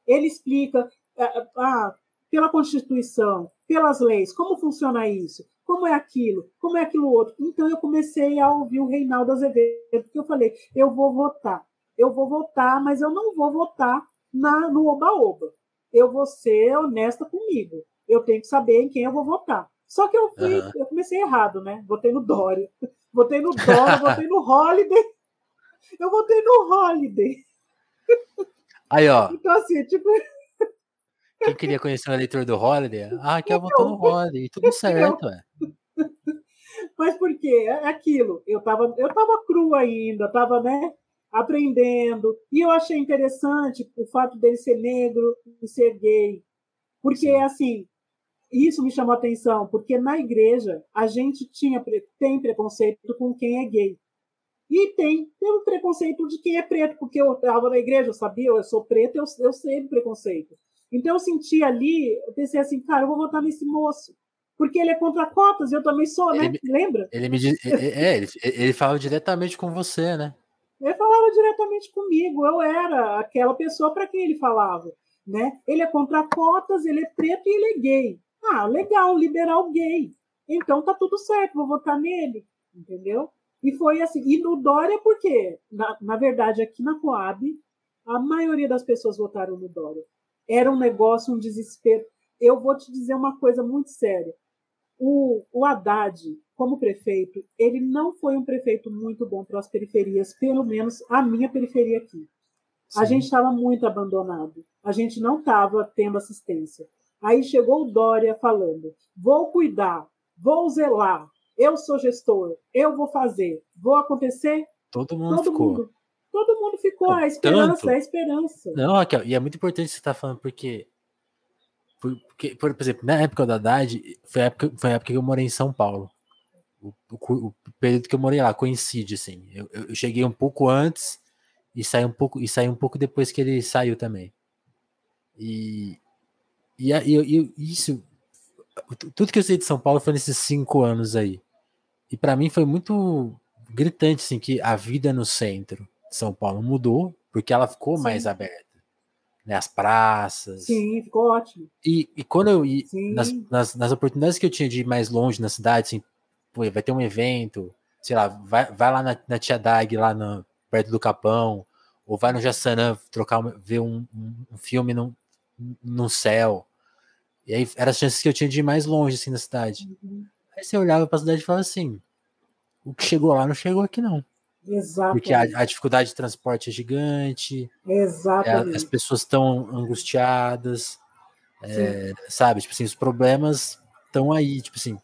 Speaker 2: Ele explica ah, ah, pela Constituição, pelas leis, como funciona isso, como é aquilo, como é aquilo outro. Então eu comecei a ouvir o Reinaldo Azevedo, porque eu falei, eu vou votar. Eu vou votar, mas eu não vou votar na, no oba-oba eu vou ser honesta comigo. Eu tenho que saber em quem eu vou votar. Só que eu fui, uhum. eu comecei errado, né? Votei no Dória. Votei no Dória, votei no Holiday. Eu votei no Holiday.
Speaker 1: Aí, ó.
Speaker 2: Então, assim, tipo.
Speaker 1: Quem queria conhecer o eleitor do Holiday? Ah, que eu votou no Holiday. Tudo certo, é.
Speaker 2: Mas por quê? É aquilo. Eu tava, eu tava cru ainda, tava, né? Aprendendo. E eu achei interessante o fato dele ser negro e ser gay. Porque, Sim. assim, isso me chamou a atenção, porque na igreja a gente tinha, tem preconceito com quem é gay. E tem, tem um preconceito de quem é preto, porque eu estava na igreja, eu sabia, eu sou preto, eu, eu sei do preconceito. Então eu senti ali, eu pensei assim, cara, eu vou votar nesse moço. Porque ele é contra cotas, eu também sou, né?
Speaker 1: Ele,
Speaker 2: Lembra?
Speaker 1: Ele me é, ele, ele fala diretamente com você, né?
Speaker 2: Ele falava diretamente comigo, eu era aquela pessoa para quem ele falava. Né? Ele é contra cotas, ele é preto e ele é gay. Ah, legal, liberal gay. Então tá tudo certo, vou votar nele, entendeu? E foi assim. E no Dória, por quê? Na, na verdade, aqui na Coab, a maioria das pessoas votaram no Dória. Era um negócio, um desespero. Eu vou te dizer uma coisa muito séria. O, o Haddad, como prefeito, ele não foi um prefeito muito bom para as periferias, pelo menos a minha periferia aqui. Sim. A gente estava muito abandonado, a gente não estava tendo assistência. Aí chegou o Dória falando: vou cuidar, vou zelar, eu sou gestor, eu vou fazer, vou acontecer.
Speaker 1: Todo mundo todo ficou. Mundo,
Speaker 2: todo mundo ficou, a esperança, Tanto... a esperança.
Speaker 1: Não, Raquel, e é muito importante você estar tá falando, porque porque, por, exemplo, na época da Haddad, foi a época, foi a época que eu morei em São Paulo o, o, o, período que eu morei lá coincide, assim. Eu, eu, cheguei um pouco antes e saí um pouco e saí um pouco depois que ele saiu também. E, e, e, e isso, tudo que eu sei de São Paulo foi nesses cinco anos aí. E para mim foi muito gritante, assim, que a vida no centro de São Paulo mudou porque ela ficou Sim. mais aberta. Né, as praças.
Speaker 2: Sim, ficou ótimo.
Speaker 1: E, e quando eu ia, nas, nas, nas, oportunidades que eu tinha de ir mais longe na cidade, assim, pô, vai ter um evento, sei lá, vai, vai lá na, na Tia Dag, lá no, perto do Capão, ou vai no Jassanã trocar, ver um, um, filme no, no céu. E aí eram as chances que eu tinha de ir mais longe, assim, na cidade. Uhum. Aí você olhava pra cidade e falava assim, o que chegou lá não chegou aqui, não.
Speaker 2: Exatamente.
Speaker 1: Porque a, a dificuldade de transporte é gigante.
Speaker 2: Exatamente.
Speaker 1: É, as pessoas estão angustiadas. É, sabe? Tipo assim, os problemas estão aí. Tipo assim,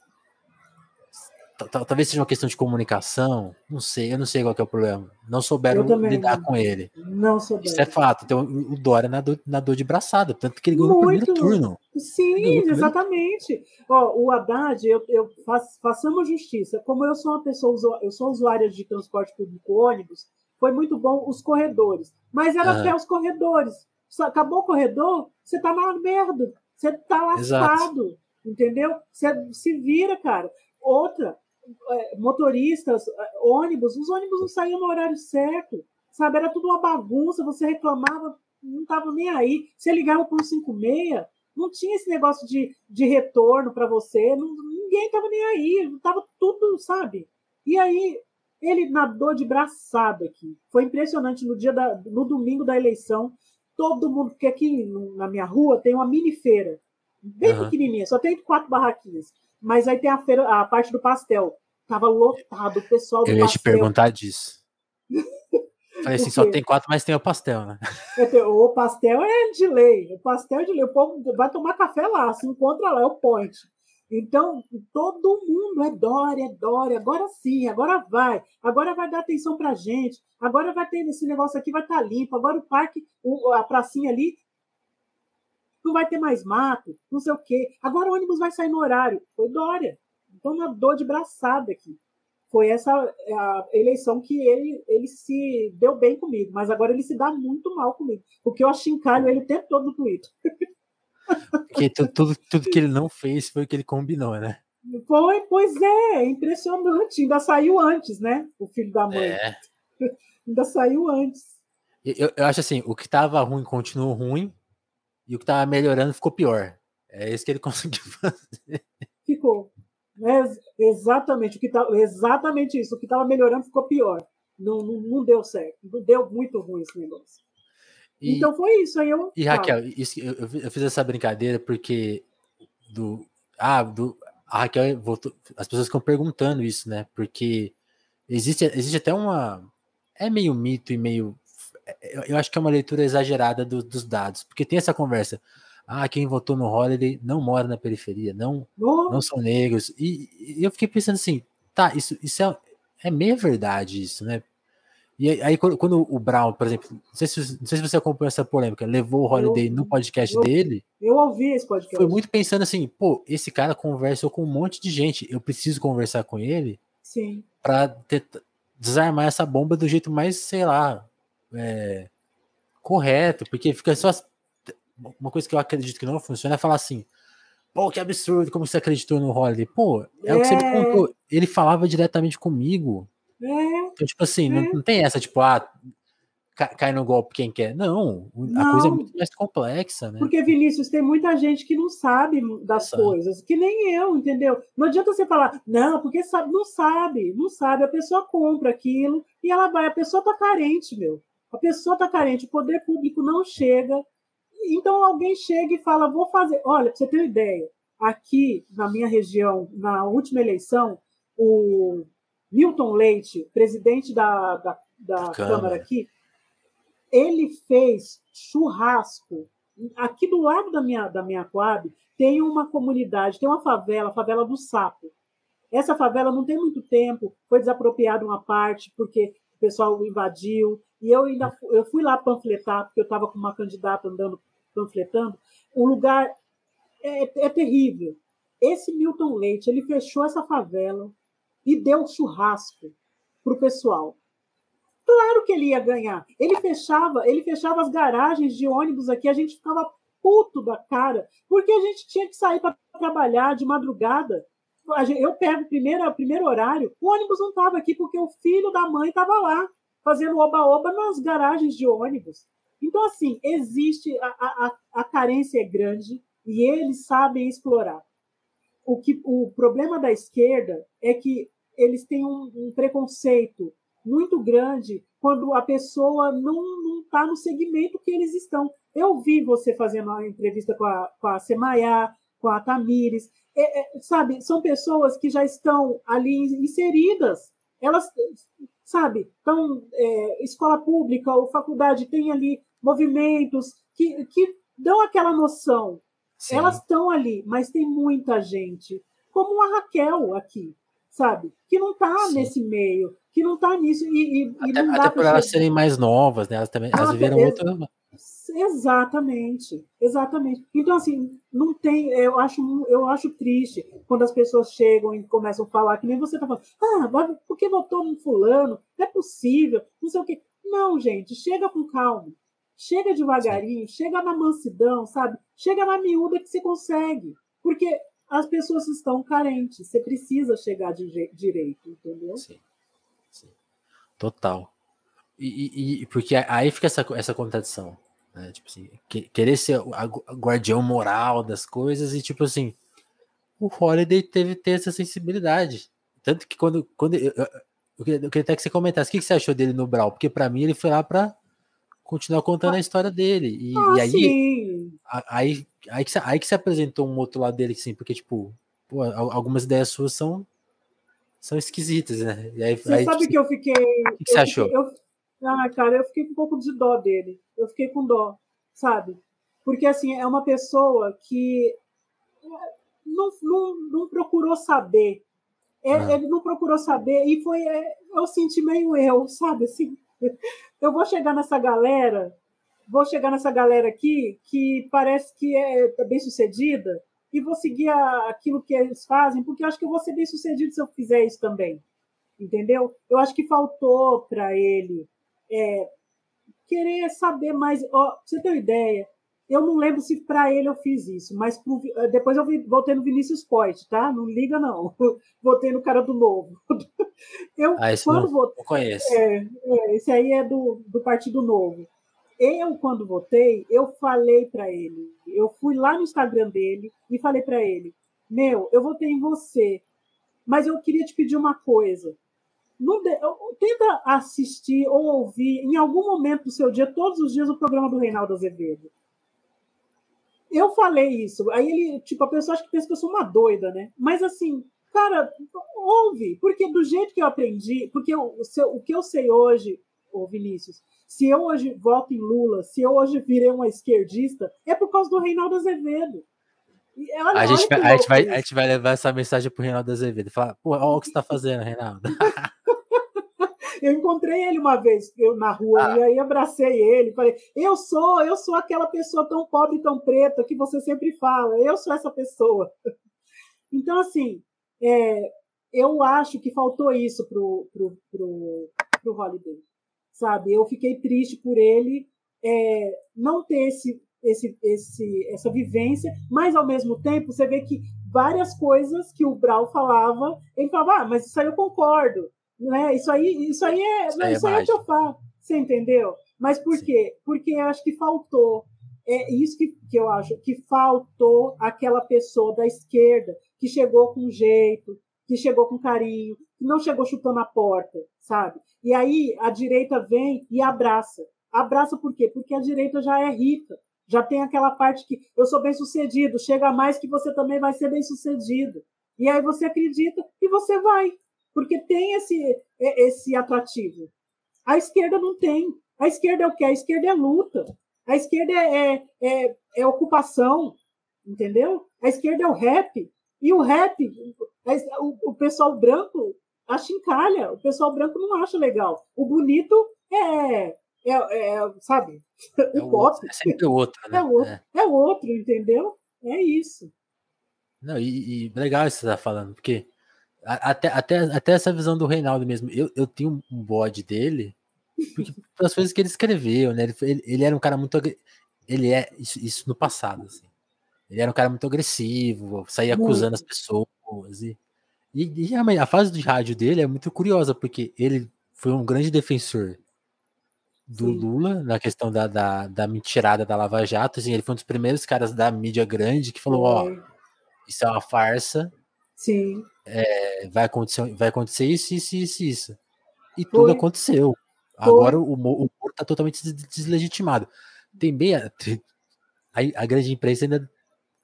Speaker 1: talvez seja uma questão de comunicação, não sei, eu não sei qual é o problema. Não souberam lidar com ele.
Speaker 2: Não souberam.
Speaker 1: Isso é fato. Então, o Dória nadou, nadou de braçada, tanto que ele ganhou Muito. no primeiro turno.
Speaker 2: Sim, exatamente. Ó, o Haddad, eu, eu faço, façamos justiça. Como eu sou uma pessoa, eu sou usuária de transporte público ônibus, foi muito bom os corredores. Mas era até os corredores. Acabou o corredor, você tá na merda. Você tá lascado. Exato. Entendeu? Você se vira, cara. Outra, motoristas, é, ônibus, os ônibus não saíam no horário certo, sabe? Era tudo uma bagunça, você reclamava, não estava nem aí. Você ligava para o 56, não tinha esse negócio de, de retorno para você, não, ninguém estava nem aí, estava tudo, sabe? E aí ele nadou de braçada aqui. Foi impressionante no dia da, no domingo da eleição, todo mundo, porque aqui na minha rua tem uma mini feira, bem uhum. pequenininha, só tem quatro barraquinhas. Mas aí tem a feira, a parte do pastel. Tava lotado, o pessoal do
Speaker 1: Eu
Speaker 2: ia
Speaker 1: pastel. te perguntar disso. Falei assim, só tem quatro, mas tem o pastel, né?
Speaker 2: O pastel é de lei. O pastel é de lei. O povo vai tomar café lá, se encontra lá, é o point. Então, todo mundo é Dória, é Dória, agora sim, agora vai, agora vai dar atenção pra gente, agora vai ter esse negócio aqui, vai estar tá limpo, agora o parque, a pracinha ali não vai ter mais mato, não sei o quê. Agora o ônibus vai sair no horário. Foi Dória. Então, na dor de braçada aqui. Foi essa a eleição que ele, ele se deu bem comigo, mas agora ele se dá muito mal comigo, porque eu achincalho ele o tempo todo no Twitter.
Speaker 1: Porque tudo, tudo que ele não fez foi o que ele combinou, né?
Speaker 2: Foi, pois é, impressionante. Ainda saiu antes, né? O filho da mãe. É. Ainda saiu antes.
Speaker 1: Eu, eu acho assim, o que estava ruim continuou ruim, e o que estava melhorando ficou pior. É isso que ele conseguiu fazer.
Speaker 2: Ficou. É exatamente, o que tá, exatamente isso. O que estava melhorando ficou pior. Não, não, não, deu certo. Não deu muito ruim esse negócio. E, então foi isso. Aí eu,
Speaker 1: e Raquel, isso, eu, eu, fiz essa brincadeira porque do, ah, do, a Raquel voltou. As pessoas ficam perguntando isso, né? Porque existe, existe até uma. É meio mito e meio eu acho que é uma leitura exagerada do, dos dados, porque tem essa conversa. Ah, quem votou no Holiday não mora na periferia, não, oh. não são negros. E, e, eu fiquei pensando assim, tá, isso, isso é, é meia verdade, isso, né? E aí, quando, quando, o Brown, por exemplo, não sei, se, não sei se você acompanhou essa polêmica, levou o Holiday eu, no podcast
Speaker 2: eu,
Speaker 1: dele.
Speaker 2: Eu ouvi esse podcast.
Speaker 1: Foi muito pensando assim, pô, esse cara conversou com um monte de gente, eu preciso conversar com ele.
Speaker 2: Sim.
Speaker 1: Pra desarmar essa bomba do jeito mais, sei lá, é, correto, porque fica só. Uma coisa que eu acredito que não funciona é falar assim. Pô, que absurdo, como você acreditou no Holiday? Pô, é, é, o que você me é. contou. Ele falava diretamente comigo.
Speaker 2: É.
Speaker 1: Então, tipo assim, não, é. não, tem essa, tipo, ah, cai no golpe quem quer. Não, não, a coisa é muito mais complexa, né?
Speaker 2: Porque, Vinícius, tem muita gente que não sabe das sabe. coisas, que nem eu, entendeu? Não adianta você falar, não, porque sabe, não sabe, não sabe. A pessoa compra aquilo e ela vai, a pessoa tá carente, meu. A pessoa está carente, o poder público não chega. Então alguém chega e fala: vou fazer. Olha, para você ter uma ideia, aqui na minha região, na última eleição, o Milton Leite, presidente da, da, da Câmara aqui, ele fez churrasco. Aqui do lado da minha, da minha Coab tem uma comunidade, tem uma favela, a favela do Sapo. Essa favela não tem muito tempo, foi desapropriada uma parte porque o pessoal invadiu. E eu ainda eu fui lá panfletar, porque eu estava com uma candidata andando panfletando. O lugar é, é terrível. Esse Milton Leite, ele fechou essa favela e deu churrasco para o pessoal. Claro que ele ia ganhar. Ele fechava, ele fechava as garagens de ônibus aqui, a gente ficava puto da cara, porque a gente tinha que sair para trabalhar de madrugada. Eu pego o primeiro, primeiro horário, o ônibus não estava aqui porque o filho da mãe estava lá fazendo oba-oba nas garagens de ônibus. Então, assim, existe, a, a, a carência é grande e eles sabem explorar. O, que, o problema da esquerda é que eles têm um, um preconceito muito grande quando a pessoa não está no segmento que eles estão. Eu vi você fazendo uma entrevista com a, com a Semaiá, com a Tamires, é, é, sabe, são pessoas que já estão ali inseridas elas, sabe, então, é, escola pública ou faculdade tem ali movimentos que, que dão aquela noção. Sim. Elas estão ali, mas tem muita gente, como a Raquel aqui, sabe? Que não está nesse meio, que não está nisso. E, e,
Speaker 1: até, e até por elas serem mais novas, né? Elas também elas viveram outra.
Speaker 2: Exatamente, exatamente. Então, assim, não tem. Eu acho, eu acho triste quando as pessoas chegam e começam a falar, que nem você está falando, ah, por que votou no fulano? Não é possível, não sei o quê. Não, gente, chega com calma. Chega devagarinho, chega na mansidão, sabe? Chega na miúda que você consegue. Porque as pessoas estão carentes. Você precisa chegar de direito, entendeu?
Speaker 1: Sim. Sim. Total. E, e, porque aí fica essa, essa contradição. Né? Tipo assim, querer ser o guardião moral das coisas e, tipo assim, o Holiday teve ter essa sensibilidade. Tanto que quando. quando eu, eu, eu, queria, eu queria até que você comentasse o que, que você achou dele no Brawl, porque para mim ele foi lá para continuar contando a história dele. E, ah, e aí, aí, aí, que, aí que se apresentou um outro lado dele, assim, porque, tipo, pô, algumas ideias suas são, são esquisitas, né?
Speaker 2: E aí, você aí, sabe tipo, que eu fiquei. O
Speaker 1: que, que você achou?
Speaker 2: Eu, ah, cara, eu fiquei com um pouco de dó dele. Eu fiquei com dó, sabe? Porque, assim, é uma pessoa que não, não, não procurou saber. É, ah. Ele não procurou saber e foi. É, eu senti meio eu, sabe? Assim, eu vou chegar nessa galera, vou chegar nessa galera aqui que parece que é, é bem sucedida e vou seguir a, aquilo que eles fazem, porque acho que eu vou ser bem sucedido se eu fizer isso também. Entendeu? Eu acho que faltou para ele é, querer saber mais. Ó, pra você ter uma ideia, eu não lembro se para ele eu fiz isso, mas pro, depois eu voltei no Vinícius Poit, tá? Não liga, não. Voltei no cara do novo.
Speaker 1: Eu, ah, esse quando não, votei, conheço.
Speaker 2: É, é, esse aí é do, do Partido Novo. Eu, quando votei, eu falei para ele. Eu fui lá no Instagram dele e falei para ele: Meu, eu votei em você, mas eu queria te pedir uma coisa. De, tenta assistir ou ouvir em algum momento do seu dia, todos os dias, o programa do Reinaldo Azevedo. Eu falei isso. Aí ele, tipo, a pessoa acha que pensa que eu sou uma doida, né? Mas assim, cara, ouve. Porque do jeito que eu aprendi, porque eu, o que eu sei hoje, ô Vinícius, se eu hoje voto em Lula, se eu hoje virei uma esquerdista, é por causa do Reinaldo Azevedo.
Speaker 1: Olha, a, gente, a, gente vai, a gente vai levar essa mensagem pro Reinaldo Azevedo. Falar, pô, olha o que você tá fazendo, Reinaldo.
Speaker 2: Eu encontrei ele uma vez eu, na rua ah. e aí abracei ele, falei: "Eu sou, eu sou aquela pessoa tão pobre, tão preta que você sempre fala. Eu sou essa pessoa". Então assim, é, eu acho que faltou isso pro pro pro, pro Holiday, sabe? Eu fiquei triste por ele é, não ter esse esse, esse, essa vivência, mas ao mesmo tempo você vê que várias coisas que o Brau falava, ele falava, ah, mas isso aí eu concordo. Né? Isso aí, isso aí é, isso aí é, isso aí é eu falo. Você entendeu? Mas por Sim. quê? Porque acho que faltou. É isso que, que eu acho, que faltou aquela pessoa da esquerda que chegou com jeito, que chegou com carinho, que não chegou chutando a porta, sabe? E aí a direita vem e abraça. Abraça por quê? Porque a direita já é rica. Já tem aquela parte que eu sou bem sucedido, chega mais que você também vai ser bem sucedido. E aí você acredita e você vai porque tem esse, esse atrativo. A esquerda não tem. A esquerda é o quê? A esquerda é luta. A esquerda é, é, é, é ocupação, entendeu? A esquerda é o rap. E o rap, o, o pessoal branco acha encalha. O pessoal branco não acha legal. O bonito é, é, é sabe?
Speaker 1: É o outro, é sempre o outro, né?
Speaker 2: É outro, é. é outro, entendeu? É isso.
Speaker 1: Não, e, e legal isso que você tá falando, porque até, até, até essa visão do Reinaldo mesmo. Eu, eu tinha um bode dele, porque pelas coisas que ele escreveu, né? Ele, ele, era um cara muito. Ele é. Isso, isso, no passado, assim. Ele era um cara muito agressivo, saía acusando as pessoas. E, e, e a, a, fase de rádio dele é muito curiosa, porque ele foi um grande defensor do Sim. Lula na questão da, da, da mentirada da Lava Jato. Assim, ele foi um dos primeiros caras da mídia grande que falou: Ó, isso é uma farsa.
Speaker 2: Sim
Speaker 1: é, vai, acontecer, vai acontecer isso, isso, isso, isso. E Foi. tudo aconteceu. Foi. Agora o, o Moro está totalmente deslegitimado. Tem bem a, a, grande imprensa ainda.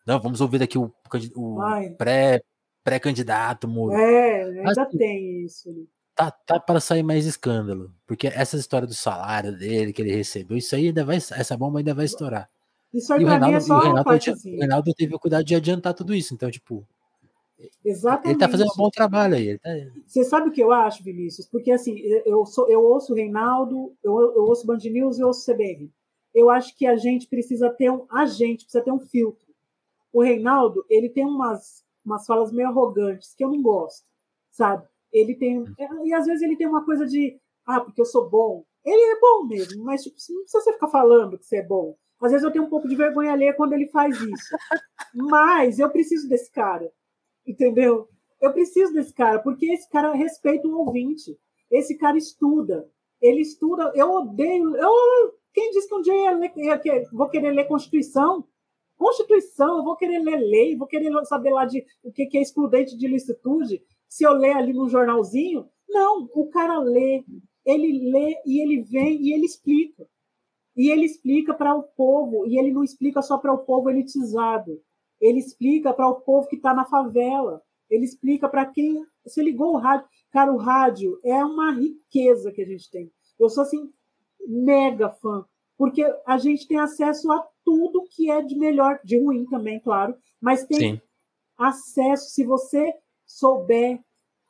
Speaker 1: Não, vamos ouvir daqui o, o pré, pré-candidato, Moro.
Speaker 2: É, ainda assim, tem isso.
Speaker 1: tá, tá para sair mais escândalo. Porque essa história do salário dele, que ele recebeu, isso aí ainda vai. Essa bomba ainda vai estourar.
Speaker 2: Isso aí e o Reinaldo, é só
Speaker 1: o Reinaldo, o Reinaldo teve o cuidado de adiantar tudo isso. Então, tipo.
Speaker 2: Exatamente.
Speaker 1: Ele tá fazendo um bom trabalho aí. Tá...
Speaker 2: Você sabe o que eu acho, Vinícius? Porque assim, eu, sou, eu ouço o Reinaldo, eu, eu ouço Band News e ouço CBN. Eu acho que a gente precisa ter um. A gente precisa ter um filtro. O Reinaldo, ele tem umas, umas falas meio arrogantes que eu não gosto, sabe? Ele tem. E às vezes ele tem uma coisa de. Ah, porque eu sou bom. Ele é bom mesmo, mas tipo, não precisa você ficar falando que você é bom. Às vezes eu tenho um pouco de vergonha alheia quando ele faz isso. Mas eu preciso desse cara. Entendeu? Eu preciso desse cara, porque esse cara respeita o ouvinte. Esse cara estuda. Ele estuda. Eu odeio. Eu, quem disse que um dia eu, ler, eu vou querer ler Constituição? Constituição, eu vou querer ler lei, vou querer saber lá de o que é excludente de licitude. Se eu ler ali no jornalzinho. Não, o cara lê, ele lê e ele vem e ele explica. E ele explica para o povo, e ele não explica só para o povo elitizado. Ele explica para o povo que está na favela. Ele explica para quem se ligou o rádio. Cara, o rádio é uma riqueza que a gente tem. Eu sou assim mega fã, porque a gente tem acesso a tudo que é de melhor, de ruim também, claro, mas tem Sim. acesso se você souber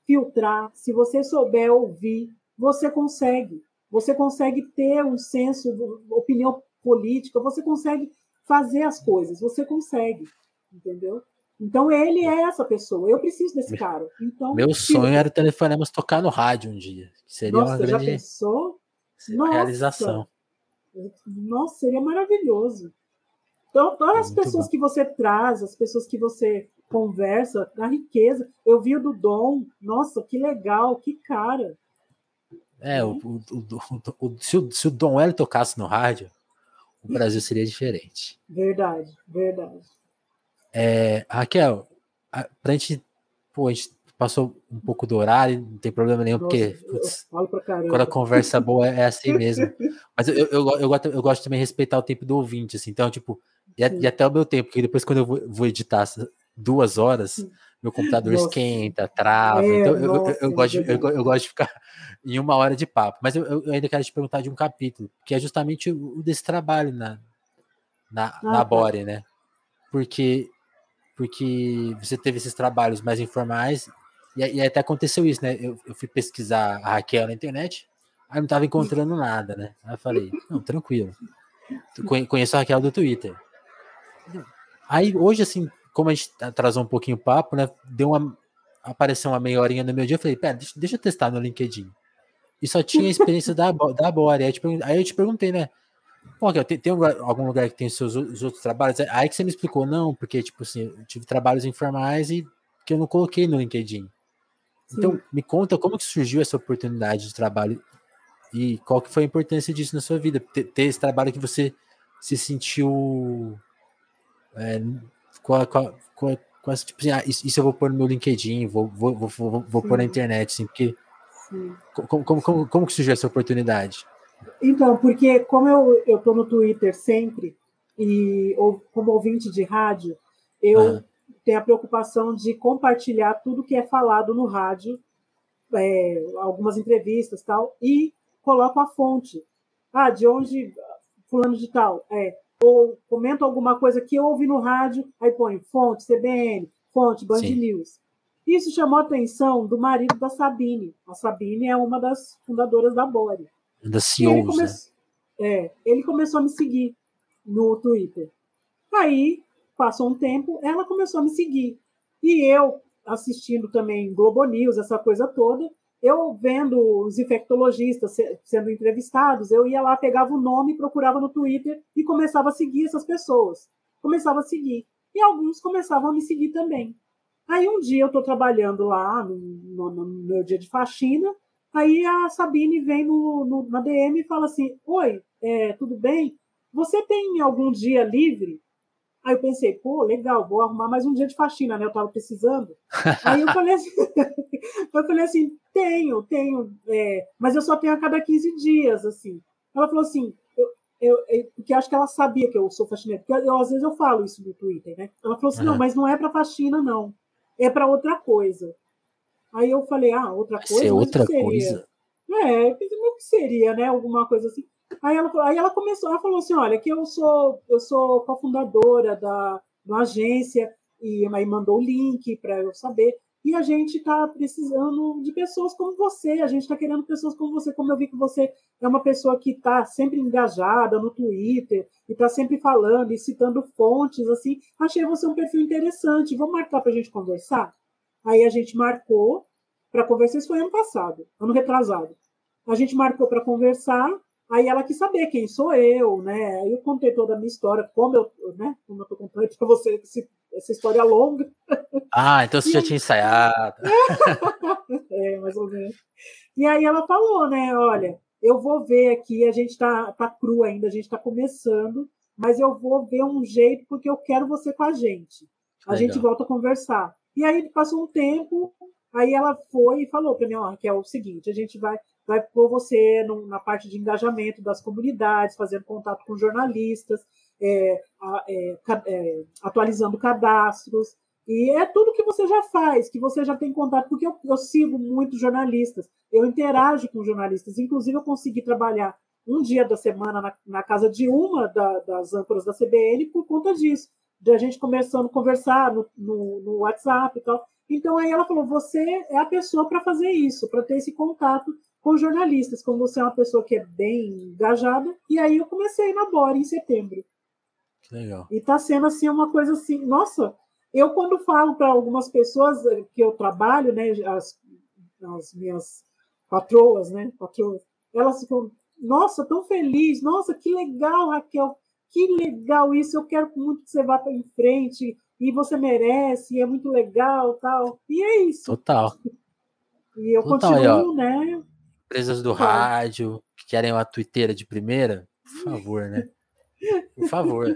Speaker 2: filtrar, se você souber ouvir, você consegue. Você consegue ter um senso, opinião política, você consegue fazer as coisas, você consegue entendeu? Então ele é essa pessoa. Eu preciso desse cara. Então,
Speaker 1: Meu sonho era o tocar no rádio um dia. Seria
Speaker 2: Nossa,
Speaker 1: uma grande
Speaker 2: já pensou?
Speaker 1: Nossa. realização.
Speaker 2: Nossa, seria maravilhoso. Então, todas as pessoas bom. que você traz, as pessoas que você conversa, a riqueza. Eu vi o do Dom, nossa, que legal, que cara.
Speaker 1: É, o, o, o, o se, o, se o Dom L tocasse no rádio, o Brasil seria diferente.
Speaker 2: Verdade, verdade.
Speaker 1: É, Raquel, a, pra gente, pô, a gente passou um pouco do horário, não tem problema nenhum, Nossa, porque putz, quando a conversa boa é, é assim mesmo. Mas eu, eu, eu, eu, gosto, eu gosto também de respeitar o tempo do ouvinte, assim, então, tipo, e, e até o meu tempo, porque depois quando eu vou, vou editar duas horas, meu computador nossa. esquenta, trava. É, então eu, nossa, eu, eu, gosto de, eu, eu, gosto de ficar em uma hora de papo. Mas eu, ainda quero te perguntar de um capítulo, que é justamente o desse trabalho na, na, ah, na tá. Bore, né? Porque porque você teve esses trabalhos mais informais, e, e até aconteceu isso, né? Eu, eu, fui pesquisar a Raquel na internet, aí não estava encontrando nada, né? Aí eu falei, não, tranquilo. Conheço a Raquel do Twitter. Aí hoje, assim, como a gente atrasou um pouquinho o papo, né? Deu uma. Apareceu uma meia horinha no meu dia, eu falei, pera, deixa, deixa eu testar no LinkedIn. E só tinha a experiência da, da Bore. Aí, aí eu te perguntei, né? Pô, tem, tem algum lugar que tem os seus os outros trabalhos? É, aí que você me explicou, não, porque, tipo assim, eu tive trabalhos informais e que eu não coloquei no LinkedIn. Então, Sim. me conta como que surgiu essa oportunidade de trabalho e qual que foi a importância disso na sua vida? Ter, ter esse trabalho que você se sentiu é, com, a, com, a, com, a, com essa, tipo assim, ah, isso, isso, eu vou pôr no meu LinkedIn, vou, vou, vou, vou, vou pôr na internet, assim, porque como, como, como, como que surgiu essa oportunidade?
Speaker 2: Então, porque como eu estou no Twitter sempre, e ou, como ouvinte de rádio, eu uhum. tenho a preocupação de compartilhar tudo que é falado no rádio, é, algumas entrevistas tal, e coloco a fonte. Ah, de onde fulano de tal, é, ou comento alguma coisa que eu ouvi no rádio, aí põe fonte CBN, fonte Band Sim. News. Isso chamou a atenção do marido da Sabine. A Sabine é uma das fundadoras da Bore.
Speaker 1: Da CEOs, ele, come...
Speaker 2: né? é, ele começou a me seguir no Twitter. Aí, passou um tempo, ela começou a me seguir. E eu, assistindo também Globo News, essa coisa toda, eu vendo os infectologistas sendo entrevistados, eu ia lá, pegava o nome, procurava no Twitter e começava a seguir essas pessoas. Começava a seguir. E alguns começavam a me seguir também. Aí um dia eu estou trabalhando lá no, no, no, meu dia de faxina, Aí a Sabine vem no, no, na DM e fala assim: Oi, é, tudo bem? Você tem algum dia livre? Aí eu pensei, pô, legal, vou arrumar mais um dia de faxina, né? Eu tava precisando. Aí eu falei assim, eu falei assim, tenho, tenho, é, mas eu só tenho a cada 15 dias, assim. Ela falou assim, eu, eu, porque acho que ela sabia que eu sou faxineira, porque eu, às vezes eu falo isso no Twitter, né? Ela falou assim, uhum. não, mas não é para faxina, não. É para outra coisa. Aí eu falei, ah, outra coisa.
Speaker 1: ser
Speaker 2: mas
Speaker 1: outra coisa.
Speaker 2: É, eu pensei, o que seria, né? Alguma coisa assim. Aí ela, aí ela começou, ela falou assim, olha, que eu sou, eu sou cofundadora da, uma agência, e aí mandou o link para eu saber. E a gente está precisando de pessoas como você, a gente está querendo pessoas como você, como eu vi que você é uma pessoa que está sempre engajada no Twitter e está sempre falando e citando fontes, assim, achei você um perfil interessante, vamos marcar para a gente conversar? Aí a gente marcou para conversar, isso foi ano passado, ano retrasado. A gente marcou para conversar, aí ela quis saber quem sou eu, né? Aí eu contei toda a minha história, como eu, né? Como eu estou contando para você esse, essa história longa.
Speaker 1: Ah, então você já tinha ensaiado.
Speaker 2: é, mais ou menos. E aí ela falou, né? Olha, eu vou ver aqui, a gente tá, tá cru ainda, a gente tá começando, mas eu vou ver um jeito porque eu quero você com a gente. A
Speaker 1: Legal.
Speaker 2: gente volta a conversar. E aí passou um tempo, aí ela foi e falou para mim, ó, que é o seguinte, a gente vai vai pôr você no, na parte de engajamento das comunidades, fazendo contato com jornalistas, é, é, é, atualizando cadastros, e é tudo que você já faz, que você já tem contato, porque eu, eu sigo muitos jornalistas, eu interajo com jornalistas, inclusive eu consegui trabalhar um dia da semana na, na casa de uma da- das âncoras da CBN por conta disso, de a gente começando a conversar no, no, no WhatsApp e tal. Então aí ela falou: você é a pessoa para fazer isso, para ter esse contato com jornalistas, como você é uma pessoa que é bem engajada. E aí eu comecei na Bora em setembro.
Speaker 1: Legal.
Speaker 2: E está sendo assim uma coisa assim, nossa, eu quando falo para algumas pessoas eh, que eu trabalho, né, as, as minhas patroas, né, patroas, elas ficam, nossa, tão feliz, nossa, que legal, Raquel, que legal isso, eu quero muito que você vá para em frente e você merece, e é muito legal, tal. E é isso.
Speaker 1: Total.
Speaker 2: E eu
Speaker 1: Total,
Speaker 2: continuo, né?
Speaker 1: Empresas do rádio que querem uma twitteira de primeira, por favor, né? Por favor.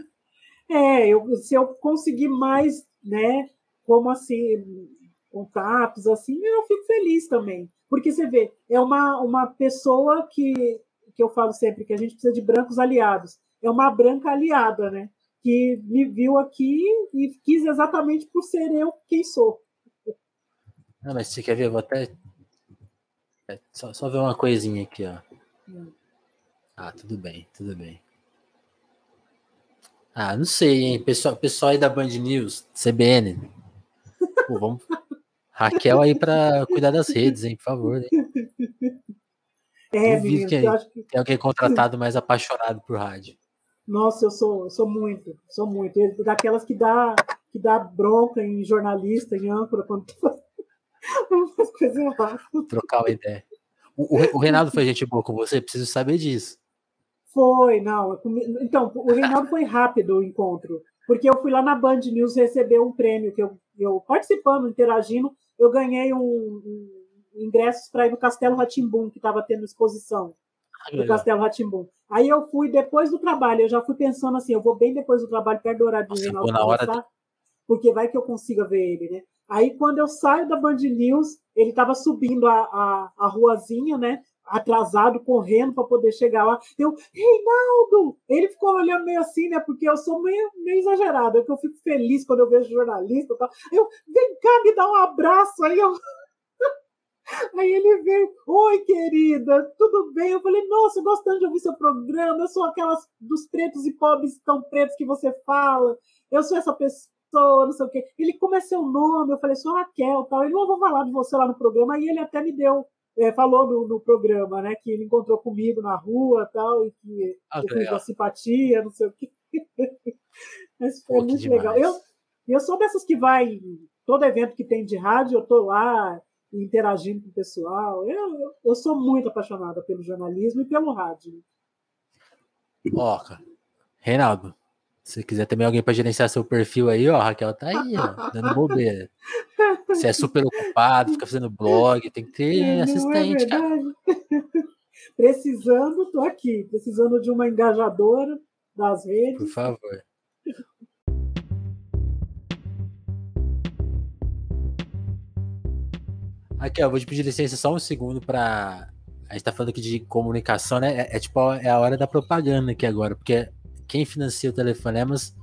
Speaker 2: É, eu, se eu conseguir mais, né, como assim, contatos, assim, eu fico feliz também. Porque você vê, é uma, uma pessoa que, que eu falo sempre que a gente precisa de brancos aliados. É uma branca aliada, né? Que me viu aqui e quis exatamente por ser eu quem sou.
Speaker 1: Não, mas você quer ver? Eu vou até. é, Só, só ver uma coisinha aqui, ó.
Speaker 2: Hum.
Speaker 1: Ah, tudo bem, tudo bem. Ah, não sei, hein? Pessoal, pessoal aí da Band News, CBN. Pô, vamos. Raquel aí pra cuidar das redes, hein? Por favor. hein?
Speaker 2: É,
Speaker 1: Duvido
Speaker 2: menino,
Speaker 1: que-
Speaker 2: eu acho que
Speaker 1: Tem alguém contratado mais apaixonado por rádio.
Speaker 2: Nossa, eu sou, eu sou muito, sou muito. Daquelas que dá, que dá bronca em jornalista, em âncora, quando faz coisa errada.
Speaker 1: Trocar uma ideia. O, o Re- o Reinaldo foi gente boa com você? Preciso saber disso.
Speaker 2: Foi, não. Então, o Reinaldo foi rápido o encontro, porque eu fui lá na Band News receber um prêmio que eu, eu participando, interagindo, eu ganhei um, um ingressos para ir no Castelo Ratimbum, que estava tendo exposição.
Speaker 1: Ah,
Speaker 2: do. Castelo Ratimbum. Aí eu fui depois do trabalho, eu já fui pensando assim, eu vou bem depois do trabalho, perto do horário do
Speaker 1: na hora
Speaker 2: porque vai que eu consiga ver ele, né? Aí quando eu saio da Band News, ele estava subindo a, a, a ruazinha, né? Atrasado, correndo para poder chegar lá. Eu, Reinaldo! Ele ficou olhando meio assim, né? Porque eu sou meio, meio exagerado, é que eu fico feliz quando eu vejo jornalista e tal. Eu, vem cá, me dá um abraço. Aí eu, Aí ele veio, oi querida, tudo bem? Eu falei, nossa, gostando de ouvir seu programa, eu sou aquelas dos pretos e pobres tão pretos que você fala, eu sou essa pessoa, não sei o quê. Ele, como é seu nome? Eu falei, sou Raquel, tal. Ele, não, vou falar de você lá no programa. Aí ele até me deu, é, falou no, no programa, né, que ele encontrou comigo na rua, tal, e que
Speaker 1: Ah,
Speaker 2: eu fiz uma simpatia, não sei o quê. Mas foi
Speaker 1: Pô,
Speaker 2: muito
Speaker 1: demais.
Speaker 2: legal. Eu, eu sou dessas que vai, em todo evento que tem de rádio, eu tô lá, interagindo com o pessoal. Eu, eu, sou muito apaixonada pelo jornalismo e pelo rádio.
Speaker 1: Ó, cara. Reinaldo, se quiser também alguém para gerenciar seu perfil aí, ó, a Raquel tá aí, ó, dando bobeira. Você é super ocupado, fica fazendo blog, tem que ter
Speaker 2: é
Speaker 1: assistente, cara.
Speaker 2: verdade? Precisando, tô aqui. Precisando de uma engajadora das
Speaker 1: Por
Speaker 2: redes.
Speaker 1: favor. Aqui, ó, vou te pedir licença só um segundo para A gente tá falando aqui de comunicação, né? É, é tipo, é a hora da propaganda aqui agora, porque quem financia o Telefonemas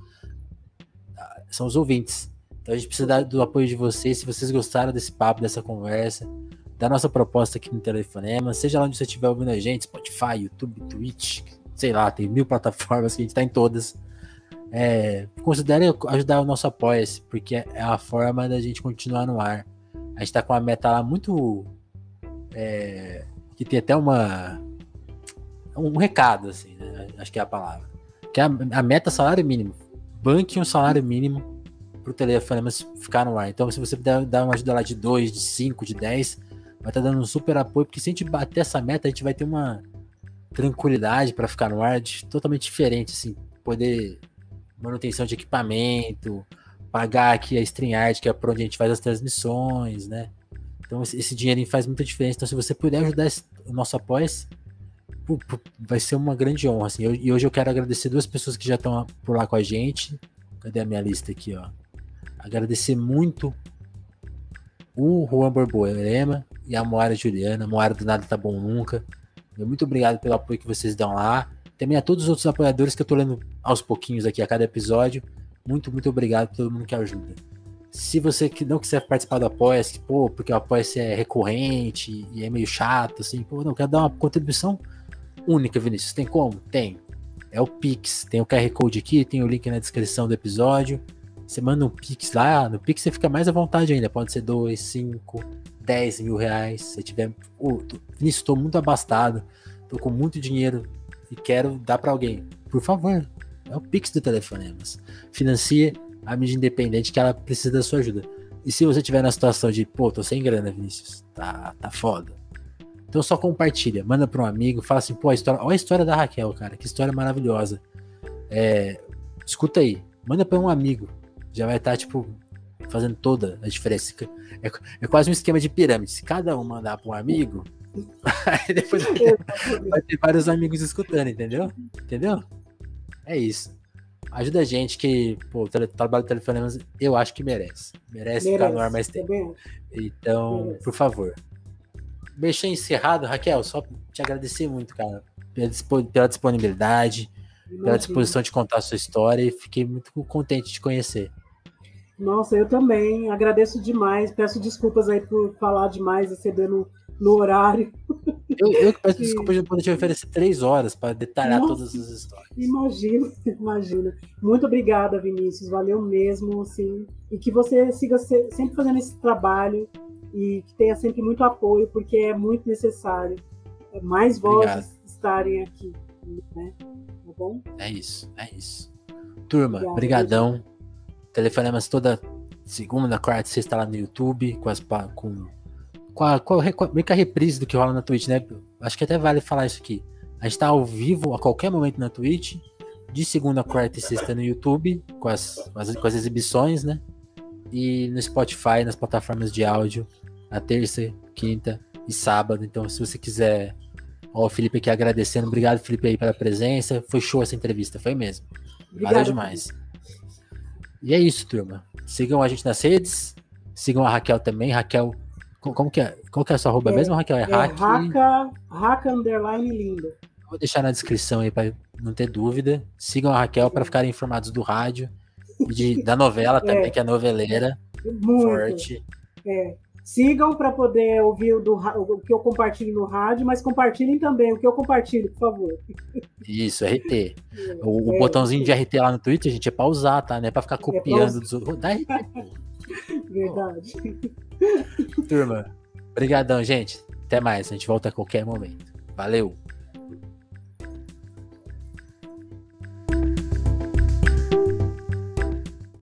Speaker 1: ah, são os ouvintes. Então a gente precisa do apoio de vocês. Se vocês gostaram desse papo, dessa conversa, da nossa proposta aqui no Telefonema, seja lá onde você estiver ouvindo a gente, Spotify, YouTube, Twitch, sei lá, tem mil plataformas que a gente está em todas. É, considere ajudar o nosso apoia porque é a forma da gente continuar no ar. A gente está com uma meta lá muito. É, que tem até uma. Um recado, assim, né? Acho que é a palavra. Que é a, a meta salário mínimo. Banque um salário mínimo pro telefone ficar no ar. Então, se você puder dar uma ajuda lá de 2, de 5, de 10, vai estar tá dando um super apoio, porque se a gente bater essa meta, a gente vai ter uma tranquilidade para ficar no ar de, totalmente diferente, assim, poder manutenção de equipamento, pagar aqui a StreamYard, que é por onde a gente faz as transmissões, né? Então esse, esse dinheirinho faz muita diferença. Então se você puder ajudar esse, o nosso apoio, vai ser uma grande honra, assim. Eu, e hoje eu quero agradecer duas pessoas que já estão por lá com a gente. Cadê a minha lista aqui, ó? Agradecer muito o Juan Borborema e a Moara Juliana. Moara do Nada Tá Bom Nunca. Muito obrigado pelo apoio que vocês dão lá. Também a todos os outros apoiadores que eu tô lendo aos pouquinhos aqui a cada episódio. Muito, muito obrigado a todo mundo que ajuda. Se você não quiser participar do Apoia-se, pô, porque o Apoia-se é recorrente e é meio chato, assim, pô, não, quero dar uma contribuição única, Vinícius. Tem como? Tem. É o Pix. Tem o QR Code aqui, tem o link na descrição do episódio. Você manda um Pix lá, no Pix você fica mais à vontade ainda. Pode ser 2, 5, 10 mil reais. Se tiver. Oh, tô, Vinícius, estou muito abastado. Tô com muito dinheiro e quero dar para alguém, por favor, é o Pix do Telefonemas. Financie a mídia independente que ela precisa da sua ajuda. E se você tiver na situação de, pô, tô sem grana, Vinícius, tá, tá foda. Então só compartilha, manda para um amigo, fala assim, pô, a história, olha a história da Raquel, cara, que história maravilhosa. É, escuta aí, manda para um amigo, já vai estar, tá, tipo, fazendo toda a diferença. É, é quase um esquema de pirâmide. Se cada um mandar para um amigo, Aí depois vai ter vários amigos escutando, entendeu? Entendeu? É isso. Ajuda a gente que, pô, o trabalho do telefonemas eu acho que merece. Merece, merece ficar no ar mais tempo. Então, merece. por favor. Mexer encerrado, Raquel, só te agradecer muito, cara, pela disponibilidade, Imagina. pela disposição de contar a sua história e fiquei muito contente de te conhecer.
Speaker 2: Nossa, eu também agradeço demais. Peço desculpas aí por falar demais e cedendo no horário.
Speaker 1: Eu, eu que peço desculpa de poder te oferecer três horas para detalhar Nossa, todas as histórias.
Speaker 2: Imagina, imagina. Muito obrigada, Vinícius. Valeu mesmo, assim. E que você siga sempre fazendo esse trabalho e que tenha sempre muito apoio, porque é muito necessário mais vozes Obrigado. estarem aqui, né? Tá bom?
Speaker 1: É isso, é isso. Turma, Obrigada, brigadão. Telefonemas toda segunda, quarta, sexta lá no YouTube, com as com com a, com a, meio que a reprise do que rola na Twitch, né? Acho que até vale falar isso aqui. A gente tá ao vivo a qualquer momento na Twitch, de segunda, quarta e sexta no YouTube, com as, com as, com as exibições, né? E no Spotify, nas plataformas de áudio, na terça, quinta e sábado. Então, se você quiser. Ó, o Felipe aqui agradecendo. Obrigado, Felipe, aí pela presença. Foi show essa entrevista, foi mesmo. Valeu demais. E é isso, turma. Sigam a gente nas redes. Sigam a Raquel também. Raquel como que é? Qual que é a sua arroba é, mesmo, Raquel?
Speaker 2: É, é hack... Raca, Raca Underline Linda.
Speaker 1: Vou deixar na descrição aí para não ter dúvida. Sigam a Raquel para ficarem informados do rádio e de, da novela também, é. que é noveleira. Muito. Forte.
Speaker 2: É. Sigam para poder ouvir o, do, o que eu compartilho no rádio, mas compartilhem também o que eu compartilho, por favor.
Speaker 1: Isso, RT. É, o, o botãozinho de RT lá no Twitter, gente, é para usar, tá? Não é para ficar copiando dos outros. Dá RT.
Speaker 2: Verdade.
Speaker 1: Turma, brigadão, gente. Até mais. A gente volta a qualquer momento. Valeu.